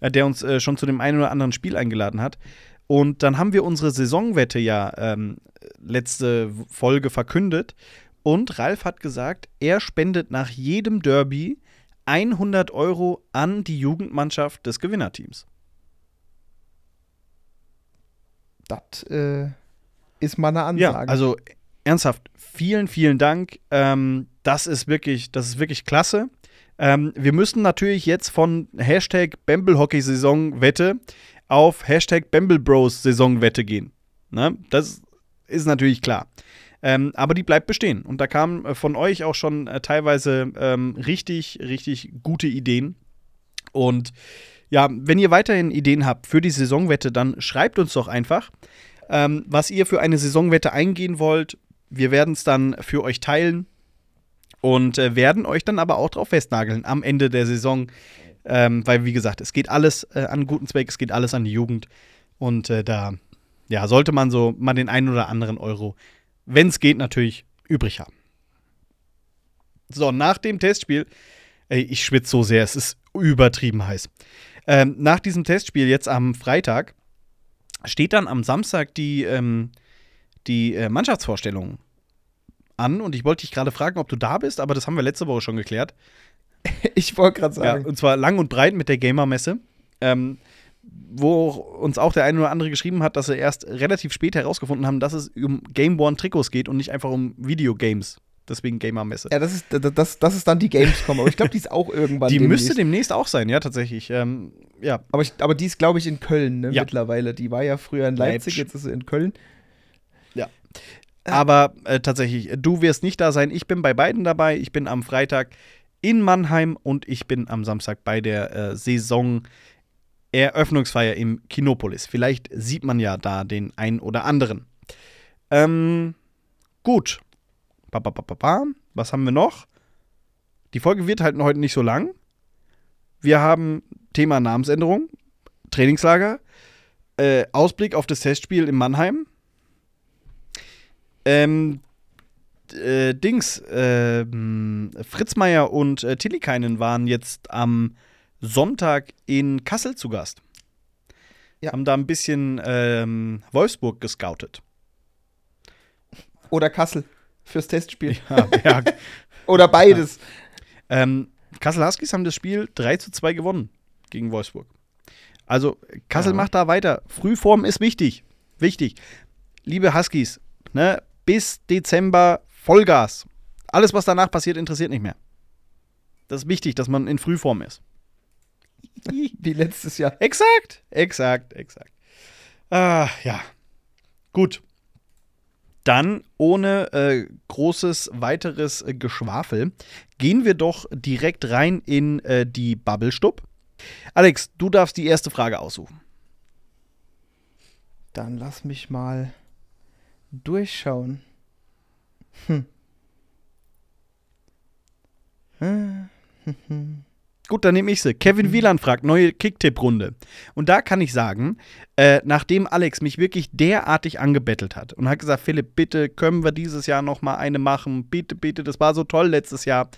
äh, der uns äh, schon zu dem einen oder anderen Spiel eingeladen hat. Und dann haben wir unsere Saisonwette ja ähm, letzte Folge verkündet. Und Ralf hat gesagt, er spendet nach jedem Derby 100 Euro an die Jugendmannschaft des Gewinnerteams. Das äh, ist mal eine Ja, Ansage. also ernsthaft, vielen, vielen Dank. Ähm, das ist wirklich, das ist wirklich klasse. Ähm, wir müssen natürlich jetzt von Hashtag Bamble-Hockey-Saison-Wette auf Hashtag Bamble-Bros-Saison-Wette gehen. Ne? Das ist natürlich klar. Ähm, aber die bleibt bestehen. Und da kamen äh, von euch auch schon äh, teilweise ähm, richtig, richtig gute Ideen. Und ja, wenn ihr weiterhin Ideen habt für die Saisonwette, dann schreibt uns doch einfach, ähm, was ihr für eine Saisonwette eingehen wollt. Wir werden es dann für euch teilen. Und äh, werden euch dann aber auch drauf festnageln am Ende der Saison. Ähm, weil, wie gesagt, es geht alles äh, an guten Zweck, es geht alles an die Jugend. Und äh, da ja, sollte man so mal den einen oder anderen Euro, wenn es geht, natürlich übrig haben. So, nach dem Testspiel, ey, ich schwitze so sehr, es ist übertrieben heiß. Ähm, nach diesem Testspiel jetzt am Freitag steht dann am Samstag die, ähm, die äh, Mannschaftsvorstellung an und ich wollte dich gerade fragen, ob du da bist, aber das haben wir letzte Woche schon geklärt. Ich wollte gerade Ja, sagen. und zwar lang und breit mit der Gamer-Messe. Ähm, wo uns auch der eine oder andere geschrieben hat, dass sie erst relativ spät herausgefunden haben, dass es um Game One Trikots geht und nicht einfach um Videogames. Deswegen Gamer-Messe. Ja, das ist, das, das ist dann die Gamescom. Aber ich glaube, die ist auch irgendwann Die demnächst. müsste demnächst auch sein, ja, tatsächlich. Ähm, ja, aber, ich, aber die ist, glaube ich, in Köln ne, Ja. mittlerweile. Die war ja früher in Leipzig, jetzt ist sie in Köln. Aber äh, tatsächlich, du wirst nicht da sein. Ich bin bei beiden dabei. Ich bin am Freitag in Mannheim und ich bin am Samstag bei der äh, Saison-Eröffnungsfeier im Kinopolis. Vielleicht sieht man ja da den einen oder anderen. Ähm, gut. Pa, pa, pa. Was haben wir noch? Die Folge wird halt heute nicht so lang. Wir haben Thema Namensänderung, Trainingslager, äh, Ausblick auf das Testspiel in Mannheim. Ähm, äh, Dings, ähm, Fritz Meier und äh, Tillikainen waren jetzt am Sonntag in Kassel zu Gast. Ja. Haben da ein bisschen ähm, Wolfsburg gescoutet. Oder Kassel fürs Testspiel. Ja, ja. Oder beides. ähm, Kassel Huskies haben das Spiel 3 zu 2 gewonnen gegen Wolfsburg. Also Kassel macht da weiter. Frühform ist wichtig. Wichtig. Liebe Huskies, ne, bis Dezember Vollgas. Alles, was danach passiert, interessiert nicht mehr. Das ist wichtig, dass man in Frühform ist. Wie letztes Jahr. Exakt, exakt, exakt. Ah, ja. Gut. Dann, ohne äh, großes weiteres äh, Geschwafel, gehen wir doch direkt rein in äh, die Bubble-Stub. Alex, du darfst die erste Frage aussuchen. Dann lass mich mal durchschauen. Hm. Gut, dann nehme ich sie. Kevin Wieland fragt, neue Kicktipp-Runde. Und da kann ich sagen, äh, nachdem Alex mich wirklich derartig angebettelt hat und hat gesagt, Philipp, bitte können wir dieses Jahr noch mal eine machen, bitte, bitte, das war so toll letztes Jahr,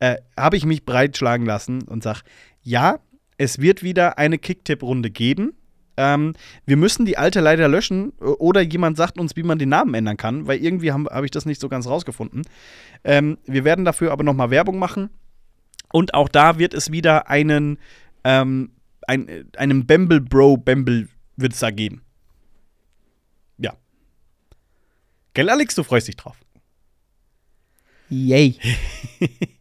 äh, habe ich mich breitschlagen lassen und sage, ja, es wird wieder eine Kicktipp-Runde geben. Ähm, wir müssen die alte leider löschen oder jemand sagt uns, wie man den Namen ändern kann, weil irgendwie habe hab ich das nicht so ganz rausgefunden. Ähm, wir werden dafür aber noch mal Werbung machen. Und auch da wird es wieder einen, ähm, ein, einen Bamble Bro Bamble wird es da geben. Ja. Gell, Alex, du freust dich drauf. Yay.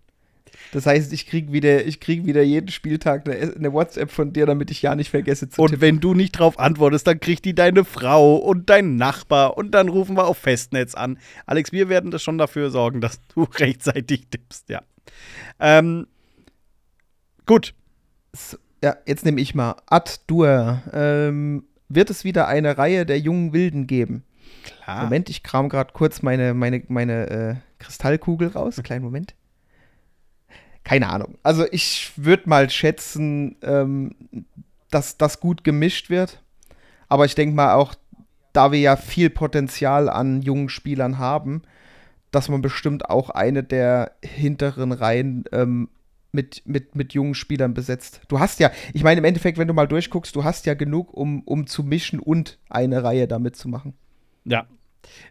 Das heißt, ich krieg wieder, ich krieg wieder jeden Spieltag eine, eine WhatsApp von dir, damit ich ja nicht vergesse zu Und tippen. wenn du nicht drauf antwortest, dann kriegt die deine Frau und dein Nachbar und dann rufen wir auf Festnetz an. Alex, wir werden das schon dafür sorgen, dass du rechtzeitig tippst, ja. Ähm, gut. So, Ja, jetzt nehme ich mal. Ad Dur. Ähm, wird es wieder eine Reihe der jungen Wilden geben? Klar. Moment, ich kram gerade kurz meine, meine, meine äh, Kristallkugel raus. Kleinen Moment. Keine Ahnung. Also ich würde mal schätzen, ähm, dass das gut gemischt wird. Aber ich denke mal auch, da wir ja viel Potenzial an jungen Spielern haben, dass man bestimmt auch eine der hinteren Reihen ähm, mit, mit, mit jungen Spielern besetzt. Du hast ja, ich meine im Endeffekt, wenn du mal durchguckst, du hast ja genug, um, um zu mischen und eine Reihe damit zu machen. Ja.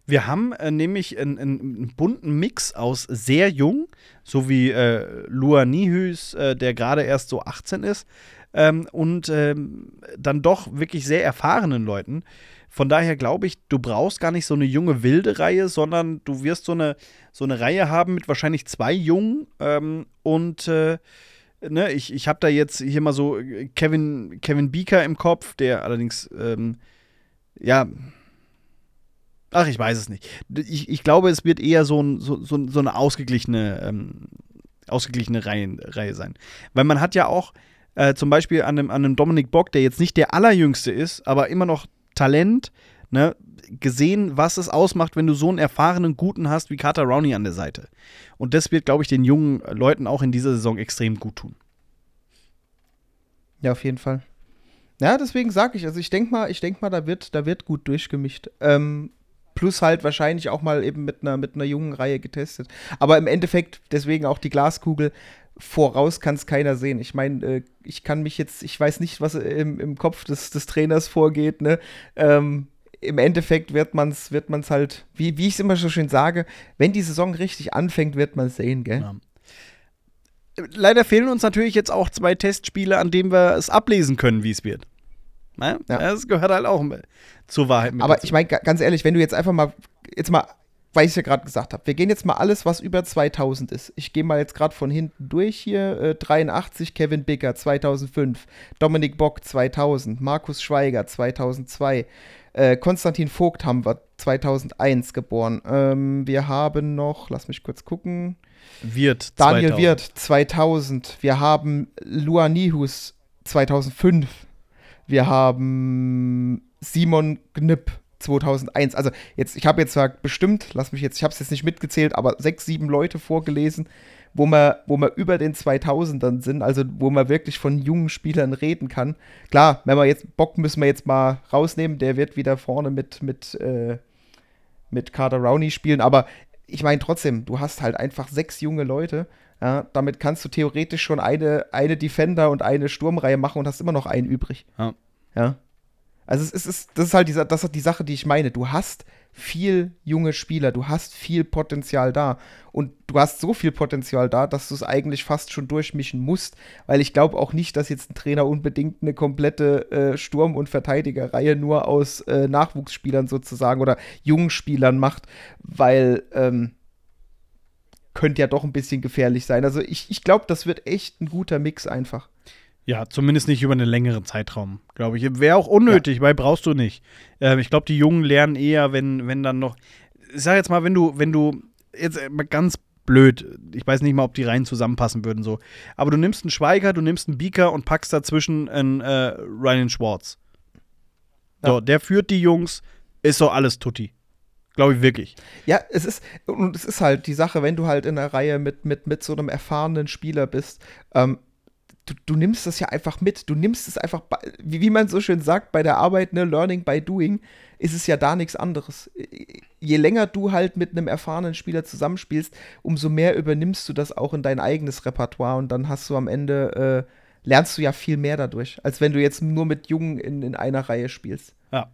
Wir haben äh, nämlich einen, einen bunten Mix aus sehr jung, so wie äh, Lua Nihus, äh, der gerade erst so 18 ist, ähm, und ähm, dann doch wirklich sehr erfahrenen Leuten. Von daher glaube ich, du brauchst gar nicht so eine junge wilde Reihe, sondern du wirst so eine, so eine Reihe haben mit wahrscheinlich zwei Jungen ähm, und äh, ne, ich, ich habe da jetzt hier mal so äh, Kevin, Kevin Beaker im Kopf, der allerdings ähm, ja, Ach, ich weiß es nicht. Ich, ich glaube, es wird eher so, ein, so, so, eine ausgeglichene, ähm, ausgeglichene Reihe, Reihe sein. Weil man hat ja auch äh, zum Beispiel an einem, an einem Dominik Bock, der jetzt nicht der allerjüngste ist, aber immer noch Talent, ne, gesehen, was es ausmacht, wenn du so einen erfahrenen Guten hast wie Carter Rowney an der Seite. Und das wird, glaube ich, den jungen Leuten auch in dieser Saison extrem gut tun. Ja, auf jeden Fall. Ja, deswegen sage ich, also ich denke mal, ich denke mal, da wird, da wird gut durchgemischt. Ähm, plus halt wahrscheinlich auch mal eben mit einer, mit einer jungen Reihe getestet. Aber im Endeffekt, deswegen auch die Glaskugel, voraus kann es keiner sehen. Ich meine, äh, ich kann mich jetzt, ich weiß nicht, was im, im Kopf des, des Trainers vorgeht, ne? Ähm, im Endeffekt wird man es wird man's halt, wie, wie ich es immer so schön sage, wenn die Saison richtig anfängt, wird man es sehen, gell? Ja. Leider fehlen uns natürlich jetzt auch zwei Testspiele, an denen wir es ablesen können, wie es wird. Ne? Ja. Das gehört halt auch zur Wahrheit mit. Aber dazu. ich meine, ganz ehrlich, wenn du jetzt einfach mal, jetzt mal, weil ich es ja gerade gesagt habe, wir gehen jetzt mal alles, was über 2000 ist. Ich gehe mal jetzt gerade von hinten durch hier. Äh, 83 Kevin Bicker 2005, Dominik Bock 2000, Markus Schweiger 2002, äh, Konstantin Vogt haben wir 2001 geboren. Ähm, wir haben noch, lass mich kurz gucken. Wirt. Daniel 2000. Wirt 2000. Wir haben Lua Nihus 2005. Wir haben Simon Gnipp 2001. Also jetzt, ich habe jetzt zwar bestimmt, lass mich jetzt, ich habe es jetzt nicht mitgezählt, aber sechs, sieben Leute vorgelesen, wo wir, wo wir über den 2000ern sind, also wo man wirklich von jungen Spielern reden kann. Klar, wenn wir jetzt Bock müssen wir jetzt mal rausnehmen, der wird wieder vorne mit mit äh, mit Carter Rowney spielen, aber ich meine trotzdem, du hast halt einfach sechs junge Leute. Ja, damit kannst du theoretisch schon eine, eine Defender und eine Sturmreihe machen und hast immer noch einen übrig. Ja. ja? Also es ist, das ist halt die, das ist die Sache, die ich meine. Du hast viel junge Spieler, du hast viel Potenzial da. Und du hast so viel Potenzial da, dass du es eigentlich fast schon durchmischen musst. Weil ich glaube auch nicht, dass jetzt ein Trainer unbedingt eine komplette äh, Sturm- und Verteidigerreihe nur aus äh, Nachwuchsspielern sozusagen oder jungen Spielern macht, weil ähm, könnte ja doch ein bisschen gefährlich sein. Also ich, ich glaube, das wird echt ein guter Mix einfach. Ja, zumindest nicht über einen längeren Zeitraum, glaube ich. Wäre auch unnötig, ja. weil brauchst du nicht. Ähm, ich glaube, die Jungen lernen eher, wenn, wenn dann noch. Ich sag jetzt mal, wenn du, wenn du, jetzt äh, ganz blöd, ich weiß nicht mal, ob die Reihen zusammenpassen würden so. Aber du nimmst einen Schweiger, du nimmst einen Beaker und packst dazwischen einen äh, Ryan Schwartz. So, ja. der führt die Jungs, ist so alles Tutti. Glaube ich wirklich. Ja, es ist, und es ist halt die Sache, wenn du halt in einer Reihe mit, mit, mit so einem erfahrenen Spieler bist, ähm, du, du, nimmst das ja einfach mit. Du nimmst es einfach, wie, wie man so schön sagt, bei der Arbeit, ne, Learning by Doing, ist es ja da nichts anderes. Je länger du halt mit einem erfahrenen Spieler zusammenspielst, umso mehr übernimmst du das auch in dein eigenes Repertoire und dann hast du am Ende, äh, lernst du ja viel mehr dadurch, als wenn du jetzt nur mit Jungen in, in einer Reihe spielst. Ja.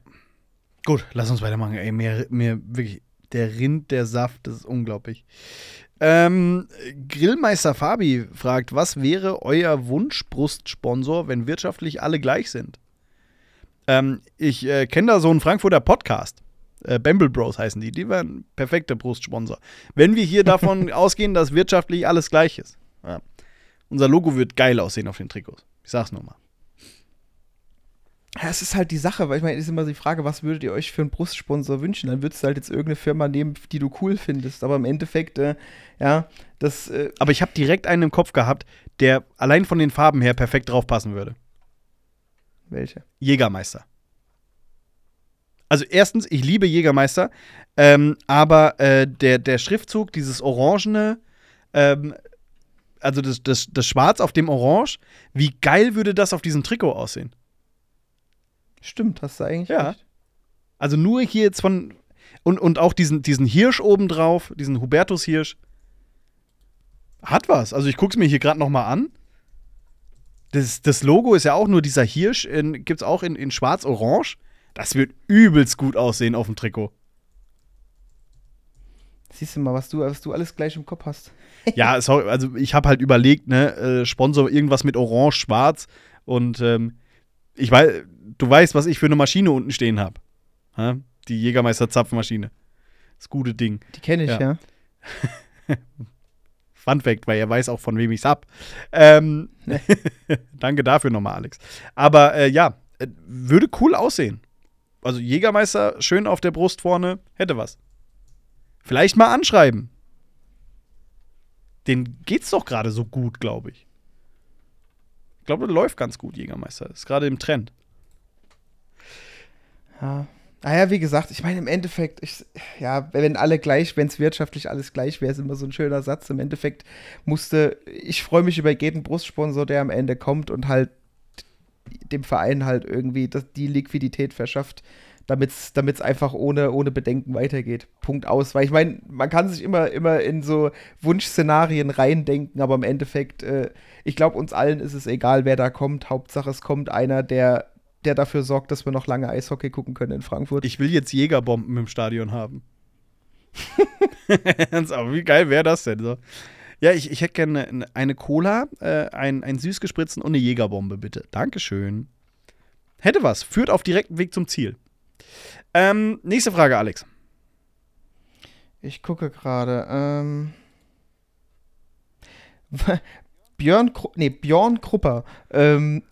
Gut, lass uns weitermachen. Ey, mir, mir wirklich, der Rind, der Saft, das ist unglaublich. Ähm, Grillmeister Fabi fragt, was wäre euer Wunschbrustsponsor, wenn wirtschaftlich alle gleich sind? Ähm, ich äh, kenne da so einen Frankfurter Podcast. Äh, Bamble Bros heißen die. Die wären perfekte Brustsponsor. Wenn wir hier davon ausgehen, dass wirtschaftlich alles gleich ist. Ja. Unser Logo wird geil aussehen auf den Trikots. Ich sag's nur mal. Ja, es ist halt die Sache, weil ich meine, es ist immer die Frage, was würdet ihr euch für einen Brustsponsor wünschen? Dann würdest du halt jetzt irgendeine Firma nehmen, die du cool findest. Aber im Endeffekt, äh, ja, das. Äh Aber ich habe direkt einen im Kopf gehabt, der allein von den Farben her perfekt draufpassen würde. Welche? Jägermeister. Also erstens, ich liebe Jägermeister, ähm, aber äh, der, der Schriftzug, dieses Orangene, ähm, also das, das, das Schwarz auf dem Orange, wie geil würde das auf diesem Trikot aussehen? Stimmt, hast du eigentlich ja. recht. Also nur hier jetzt von. Und, und auch diesen, diesen Hirsch obendrauf, diesen Hubertus-Hirsch. Hat was. Also ich gucke es mir hier gerade noch mal an. Das, das Logo ist ja auch nur dieser Hirsch, gibt es auch in, in schwarz-orange. Das wird übelst gut aussehen auf dem Trikot. Siehst du mal, was du, was du alles gleich im Kopf hast. ja, sorry, also ich habe halt überlegt, ne, äh, Sponsor irgendwas mit Orange, Schwarz und ähm, ich weiß, du weißt, was ich für eine Maschine unten stehen habe. Die Jägermeister-Zapfmaschine. Das gute Ding. Die kenne ich, ja. ja. Fun Fact, weil er weiß auch, von wem ich es hab. Ähm, danke dafür nochmal, Alex. Aber äh, ja, äh, würde cool aussehen. Also Jägermeister schön auf der Brust vorne, hätte was. Vielleicht mal anschreiben. Den geht's doch gerade so gut, glaube ich. Ich glaube, das läuft ganz gut, Jägermeister. Ist gerade im Trend. Ja. Naja, wie gesagt, ich meine, im Endeffekt, ich, ja, wenn alle gleich, wenn es wirtschaftlich alles gleich wäre, ist immer so ein schöner Satz. Im Endeffekt musste, ich freue mich über jeden Brustsponsor, der am Ende kommt und halt dem Verein halt irgendwie das, die Liquidität verschafft, damit es einfach ohne, ohne Bedenken weitergeht. Punkt aus. Weil ich meine, man kann sich immer, immer in so Wunschszenarien reindenken, aber im Endeffekt, äh, ich glaube, uns allen ist es egal, wer da kommt. Hauptsache, es kommt einer, der der dafür sorgt, dass wir noch lange Eishockey gucken können in Frankfurt. Ich will jetzt Jägerbomben im Stadion haben. wie geil wäre das denn so? Ja, ich, ich hätte gerne eine Cola, äh, ein, ein Süßgespritzen und eine Jägerbombe, bitte. Dankeschön. Hätte was. Führt auf direktem Weg zum Ziel. Ähm, nächste Frage, Alex. Ich gucke gerade. Ähm Björn, nee, Björn Krupper ähm,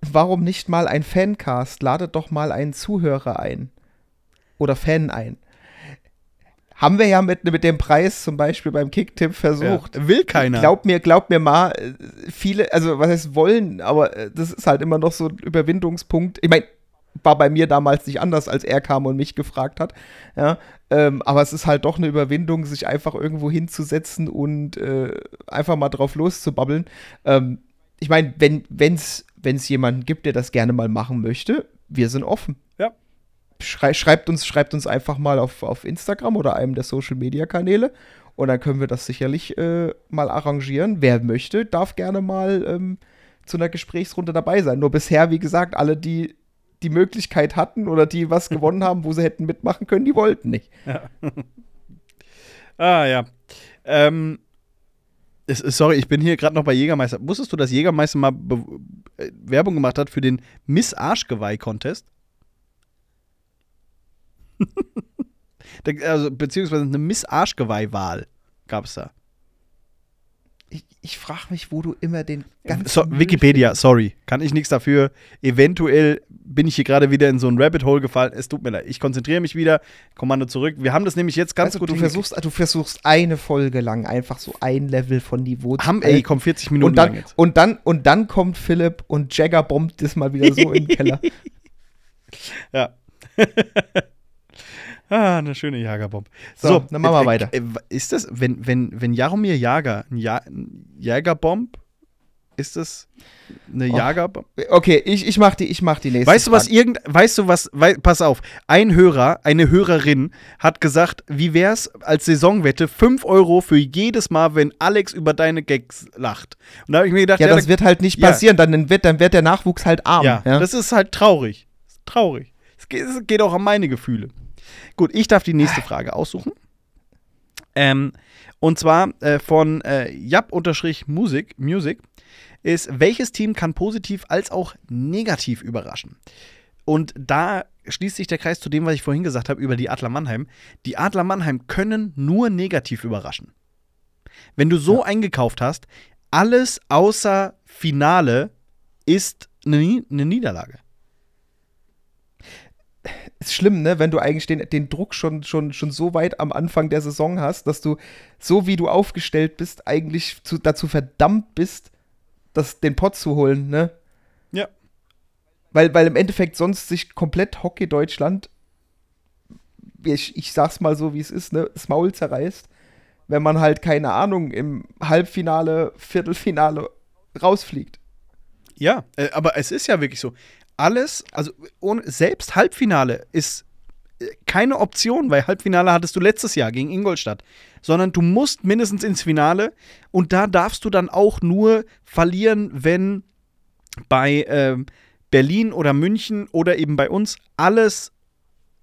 warum nicht mal ein Fancast? Ladet doch mal einen Zuhörer ein. Oder Fan ein. Haben wir ja mit, mit dem Preis zum Beispiel beim Kicktipp versucht. Ja, will keiner. Glaub mir, glaub mir mal, äh, viele, also was heißt wollen, aber äh, das ist halt immer noch so ein Überwindungspunkt. Ich meine, war bei mir damals nicht anders, als er kam und mich gefragt hat. Ja, ähm, aber es ist halt doch eine Überwindung, sich einfach irgendwo hinzusetzen und äh, einfach mal drauf loszubabbeln. Ähm, ich meine, wenn es wenn es jemanden gibt, der das gerne mal machen möchte, wir sind offen. Ja. Schrei, schreibt, uns, schreibt uns einfach mal auf, auf Instagram oder einem der Social Media Kanäle und dann können wir das sicherlich äh, mal arrangieren. Wer möchte, darf gerne mal ähm, zu einer Gesprächsrunde dabei sein. Nur bisher, wie gesagt, alle, die die Möglichkeit hatten oder die was gewonnen haben, wo sie hätten mitmachen können, die wollten nicht. Ja. ah, ja. Ähm, sorry, ich bin hier gerade noch bei Jägermeister. Wusstest du, dass Jägermeister mal Be äh, Werbung gemacht hat für den Miss Arschgeweih-Contest? also, beziehungsweise eine Miss Arschgeweih-Wahl gab es da ich, ich frage mich, wo du immer den ganzen. So, Wikipedia, sorry. Kann ich nichts dafür. Eventuell bin ich hier gerade wieder in so ein Rabbit Hole gefallen. Es tut mir leid. Ich konzentriere mich wieder. Kommando zurück. Wir haben das nämlich jetzt ganz also, gut. Du versuchst, du versuchst eine Folge lang einfach so ein Level von Niveau zu Haben, ey, komm, 40 Minuten und dann, lang jetzt. Und dann, und dann kommt Philipp und Jagger bombt das mal wieder so in den Keller. Ja. Ah, eine schöne Jagerbomb. So, so, dann machen wir äh, weiter. Äh, ist das, wenn, wenn, wenn Jaromir Jager ein, ja ein Jägerbomb, ist das eine oh. Jagerbomb? Okay, ich, ich mach die, ich mach die nächste. Weißt du, was irgend, weißt du was, wei, pass auf, ein Hörer, eine Hörerin hat gesagt, wie wär's als Saisonwette 5 Euro für jedes Mal, wenn Alex über deine Gags lacht. Und da habe ich mir gedacht, ja, ja das da, wird halt nicht passieren, ja. dann, wird, dann wird der Nachwuchs halt arm. Ja, ja. das ist halt traurig. Traurig. Es geht, es geht auch an meine Gefühle. Gut, ich darf die nächste Frage aussuchen. Ähm, und zwar äh, von äh, Jap-Music Music ist, welches Team kann positiv als auch negativ überraschen? Und da schließt sich der Kreis zu dem, was ich vorhin gesagt habe über die Adler Mannheim. Die Adler Mannheim können nur negativ überraschen. Wenn du so ja. eingekauft hast, alles außer Finale ist eine, eine Niederlage ist schlimm, ne, wenn du eigentlich den, den Druck schon, schon, schon so weit am Anfang der Saison hast, dass du, so wie du aufgestellt bist, eigentlich zu, dazu verdammt bist, das, den Pott zu holen, ne? Ja. Weil, weil im Endeffekt sonst sich komplett Hockey Deutschland, ich, ich sag's mal so, wie es ist, ne, das Maul zerreißt, wenn man halt, keine Ahnung, im Halbfinale, Viertelfinale rausfliegt. Ja, äh, aber es ist ja wirklich so alles, also ohne, selbst Halbfinale ist äh, keine Option, weil Halbfinale hattest du letztes Jahr gegen Ingolstadt, sondern du musst mindestens ins Finale und da darfst du dann auch nur verlieren, wenn bei äh, Berlin oder München oder eben bei uns alles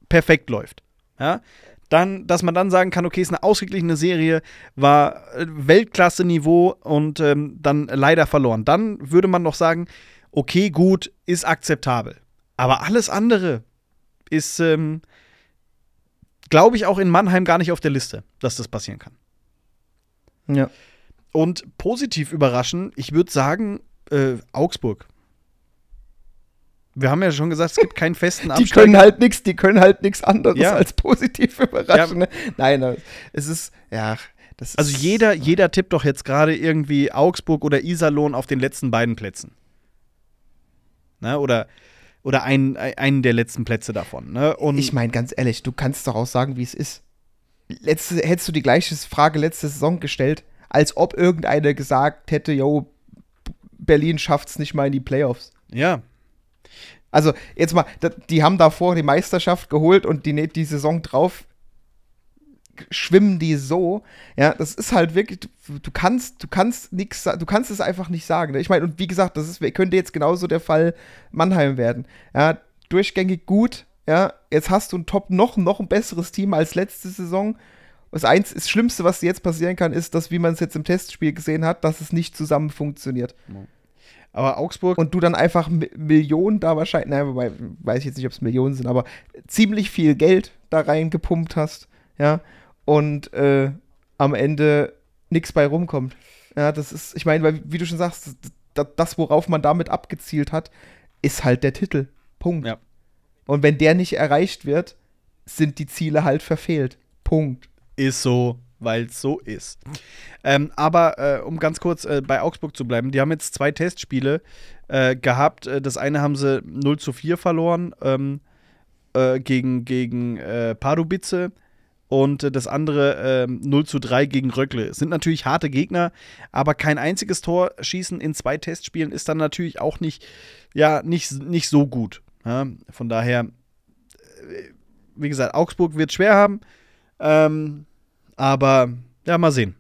perfekt läuft. Ja? Dann, dass man dann sagen kann, okay, ist eine ausgeglichene Serie, war äh, Weltklasse-Niveau und ähm, dann leider verloren. Dann würde man noch sagen, okay, gut, ist akzeptabel. Aber alles andere ist, ähm, glaube ich, auch in Mannheim gar nicht auf der Liste, dass das passieren kann. Ja. Und positiv überraschen, ich würde sagen, äh, Augsburg. Wir haben ja schon gesagt, es gibt keinen festen Abstand. Die können halt nichts, die können halt nichts anderes ja. als positiv überraschen. Ja. Nein, es ist, ja, also jeder, jeder tippt doch jetzt gerade irgendwie Augsburg oder Iserlohn auf den letzten beiden Plätzen. Ne? Oder, Oder ein, einen der letzten Plätze davon. Ne? Und ich meine, ganz ehrlich, du kannst doch auch sagen, wie es ist. Letzte, hättest du die gleiche Frage letzte Saison gestellt, als ob irgendeiner gesagt hätte, yo, Berlin schafft's nicht mal in die Playoffs. ja, Also, jetzt mal, die haben davor die Meisterschaft geholt und die, die Saison drauf schwimmen die so. Ja, das ist halt wirklich, du, du kannst, du kannst nichts, du kannst es einfach nicht sagen. ne? Ich meine, und wie gesagt, das ist, könnte jetzt genauso der Fall Mannheim werden. Ja, durchgängig gut. Ja, jetzt hast du ein Top, noch, noch ein besseres Team als letzte Saison. Das, eins, das Schlimmste, was jetzt passieren kann, ist, dass, wie man es jetzt im Testspiel gesehen hat, dass es nicht zusammen funktioniert aber Augsburg, und du dann einfach Mi- Millionen da wahrscheinlich, naja, wobei, weiß ich jetzt nicht, ob es Millionen sind, aber ziemlich viel Geld da reingepumpt hast, ja, und äh, am Ende nichts bei rumkommt. Ja, das ist, ich meine, weil, wie du schon sagst, das, das, worauf man damit abgezielt hat, ist halt der Titel. Punkt. Ja. Und wenn der nicht erreicht wird, sind die Ziele halt verfehlt. Punkt. ist so, weil es so ist. Ähm, aber äh, um ganz kurz äh, bei Augsburg zu bleiben, die haben jetzt zwei Testspiele äh, gehabt. Äh, Das eine haben sie 0 zu 4 verloren ähm, äh, gegen, gegen äh, Pardubice und äh, das andere ähm, 0 zu 3 gegen Röckle. Sind natürlich harte Gegner, aber kein einziges Tor schießen in zwei Testspielen ist dann natürlich auch nicht, ja, nicht, nicht so gut. Ja? Von daher, äh, wie gesagt, Augsburg wird schwer haben. Ähm, aber ja, mal sehen.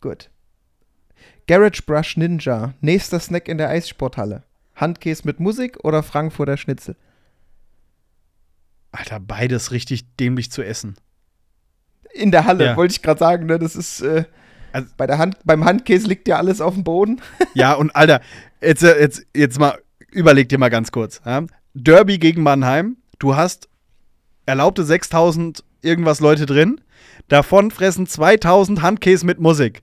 Gut. Garage Brush Ninja. Nächster Snack in der Eissporthalle. Handkäse mit Musik oder Frankfurter Schnitzel? Alter, beides richtig dämlich zu essen. In der Halle, Ja. wollte ich gerade sagen, ne? Das ist. Äh, Also- bei der Hand, beim Handkäse liegt ja alles auf dem Boden. Ja, und Alter, jetzt, äh, jetzt, jetzt mal, überleg dir mal ganz kurz. Ja? Derby gegen Mannheim. Du hast erlaubte 6000 irgendwas Leute drin. Davon fressen 2000 Handkäse mit Musik.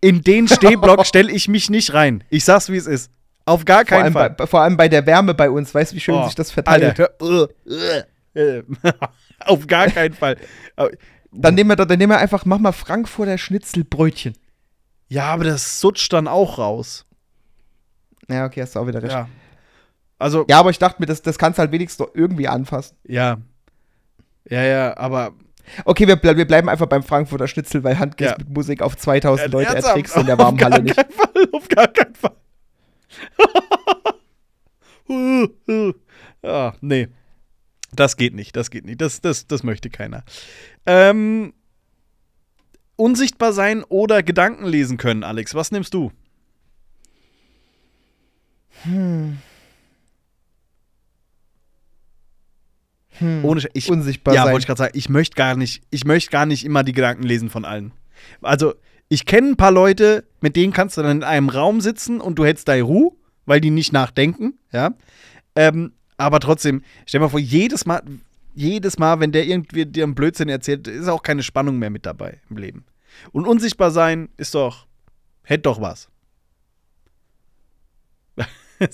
In den Stehblock stelle ich mich nicht rein. Ich sag's, wie es ist. Auf gar Vor keinen allem, Fall. bei, vor allem bei der Wärme bei uns. Weißt du, wie schön Oh, sich das verteilt? Alter, äh, äh, auf gar keinen Fall. Dann nehmen wir, dann nehmen wir einfach, mach mal Frankfurter Schnitzelbrötchen. Ja, aber das sutscht dann auch raus. Ja, okay, hast du auch wieder recht. Ja, Ja. Also, aber ich dachte mir, das, das kannst du halt wenigstens noch irgendwie anfassen. ja. Ja, ja, aber. Okay, wir, ble wir bleiben einfach beim Frankfurter Schnitzel, weil Handkäse Ja. mit Musik auf 2000 Leute Ernsthaft? erträgst in der Auf warmen gar Halle nicht. keinen Fall, auf gar keinen Fall. ja, nee. Das geht nicht, das geht nicht. Das, das, das möchte keiner. Ähm, unsichtbar sein oder Gedanken lesen können, Alex. Was nimmst du? Ohne Sch- ich, Unsichtbar ja, sein. wollte ich gerade sagen, ich möchte gar nicht, ich möchte gar nicht immer die Gedanken lesen von allen. Also, ich kenne ein paar Leute, mit denen kannst du dann in einem Raum sitzen und du hättest deine Ruhe, weil die nicht nachdenken, ja. Ähm, aber trotzdem, stell dir mal vor, jedes Mal, jedes Mal, wenn der irgendwie dir einen Blödsinn erzählt, ist auch keine Spannung mehr mit dabei im Leben. Und unsichtbar sein ist doch, hätte doch was.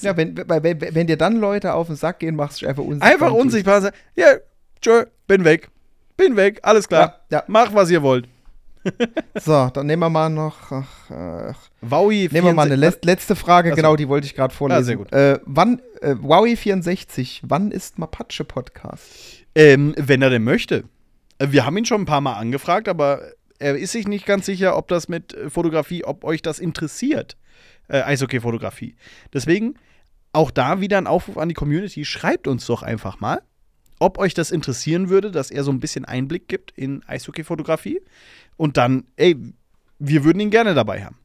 Ja, wenn, wenn, wenn, dir dann Leute auf den Sack gehen, machst du einfach unsichtbar. Einfach unsichtbar sein. Ja, tschö, bin weg. Bin weg, alles klar. Ja, ja. Mach, was ihr wollt. So, dann nehmen wir mal noch. Ach, ach. Wowi Nehmen wir mal eine 64 let letzte Frage, Ach so. genau, die wollte ich gerade vorlesen. Sehr gut. Äh, wann, äh, Wowie64, wann ist Mapache-Podcast? Ähm, wenn er denn möchte. Äh, Wir haben ihn schon ein paar Mal angefragt, aber er ist sich nicht ganz sicher, ob das mit äh, Fotografie, ob euch das interessiert. Äh, Eishockey-Fotografie. Deswegen auch da wieder ein Aufruf an die Community. Schreibt uns doch einfach mal, ob euch das interessieren würde, dass er so ein bisschen Einblick gibt in Eishockey-Fotografie. Und dann, ey, wir würden ihn gerne dabei haben.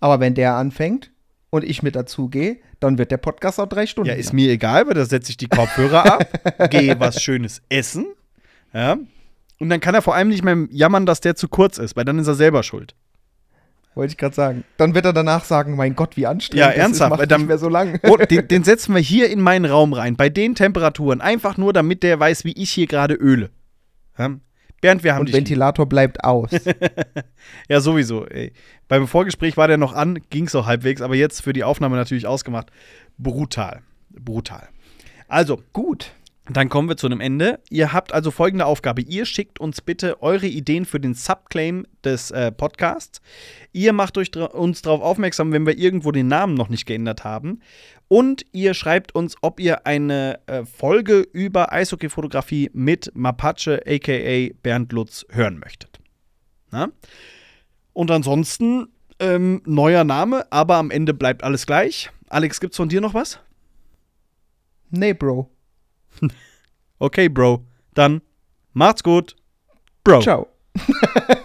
Aber wenn der anfängt und ich mit dazu gehe, dann wird der Podcast auch drei Stunden. Ja, ist lang. mir egal, weil da setze ich die Kopfhörer ab, gehe was Schönes essen. Ja. Und dann kann er vor allem nicht mehr jammern, dass der zu kurz ist, weil dann ist er selber schuld. Wollte ich gerade sagen. Dann wird er danach sagen, mein Gott, wie anstrengend Ja, das ernsthaft, ist, dann- nicht so lang. Oh, den, den setzen wir hier in meinen Raum rein, bei den Temperaturen, einfach nur, damit der weiß, wie ich hier gerade öle. Ja? Bernd, wir haben Und dich. lieb. Ventilator bleibt aus. Ja, sowieso. Ey. Beim Vorgespräch war der noch an, ging es auch halbwegs, aber jetzt für die Aufnahme natürlich ausgemacht. Brutal. Brutal. Also, Gut. Dann kommen wir zu einem Ende. Ihr habt also folgende Aufgabe. Ihr schickt uns bitte eure Ideen für den Subclaim des äh, Podcasts. Ihr macht euch dra uns darauf aufmerksam, wenn wir irgendwo den Namen noch nicht geändert haben. Und ihr schreibt uns, ob ihr eine äh, Folge über Eishockey-Fotografie mit Mapache, aka Bernd Lutz, hören möchtet. Na? Und ansonsten ähm, neuer Name, aber am Ende bleibt alles gleich. Alex, gibt's von dir noch was? Nee, Bro. Okay, Bro. Dann macht's gut. Bro. Ciao.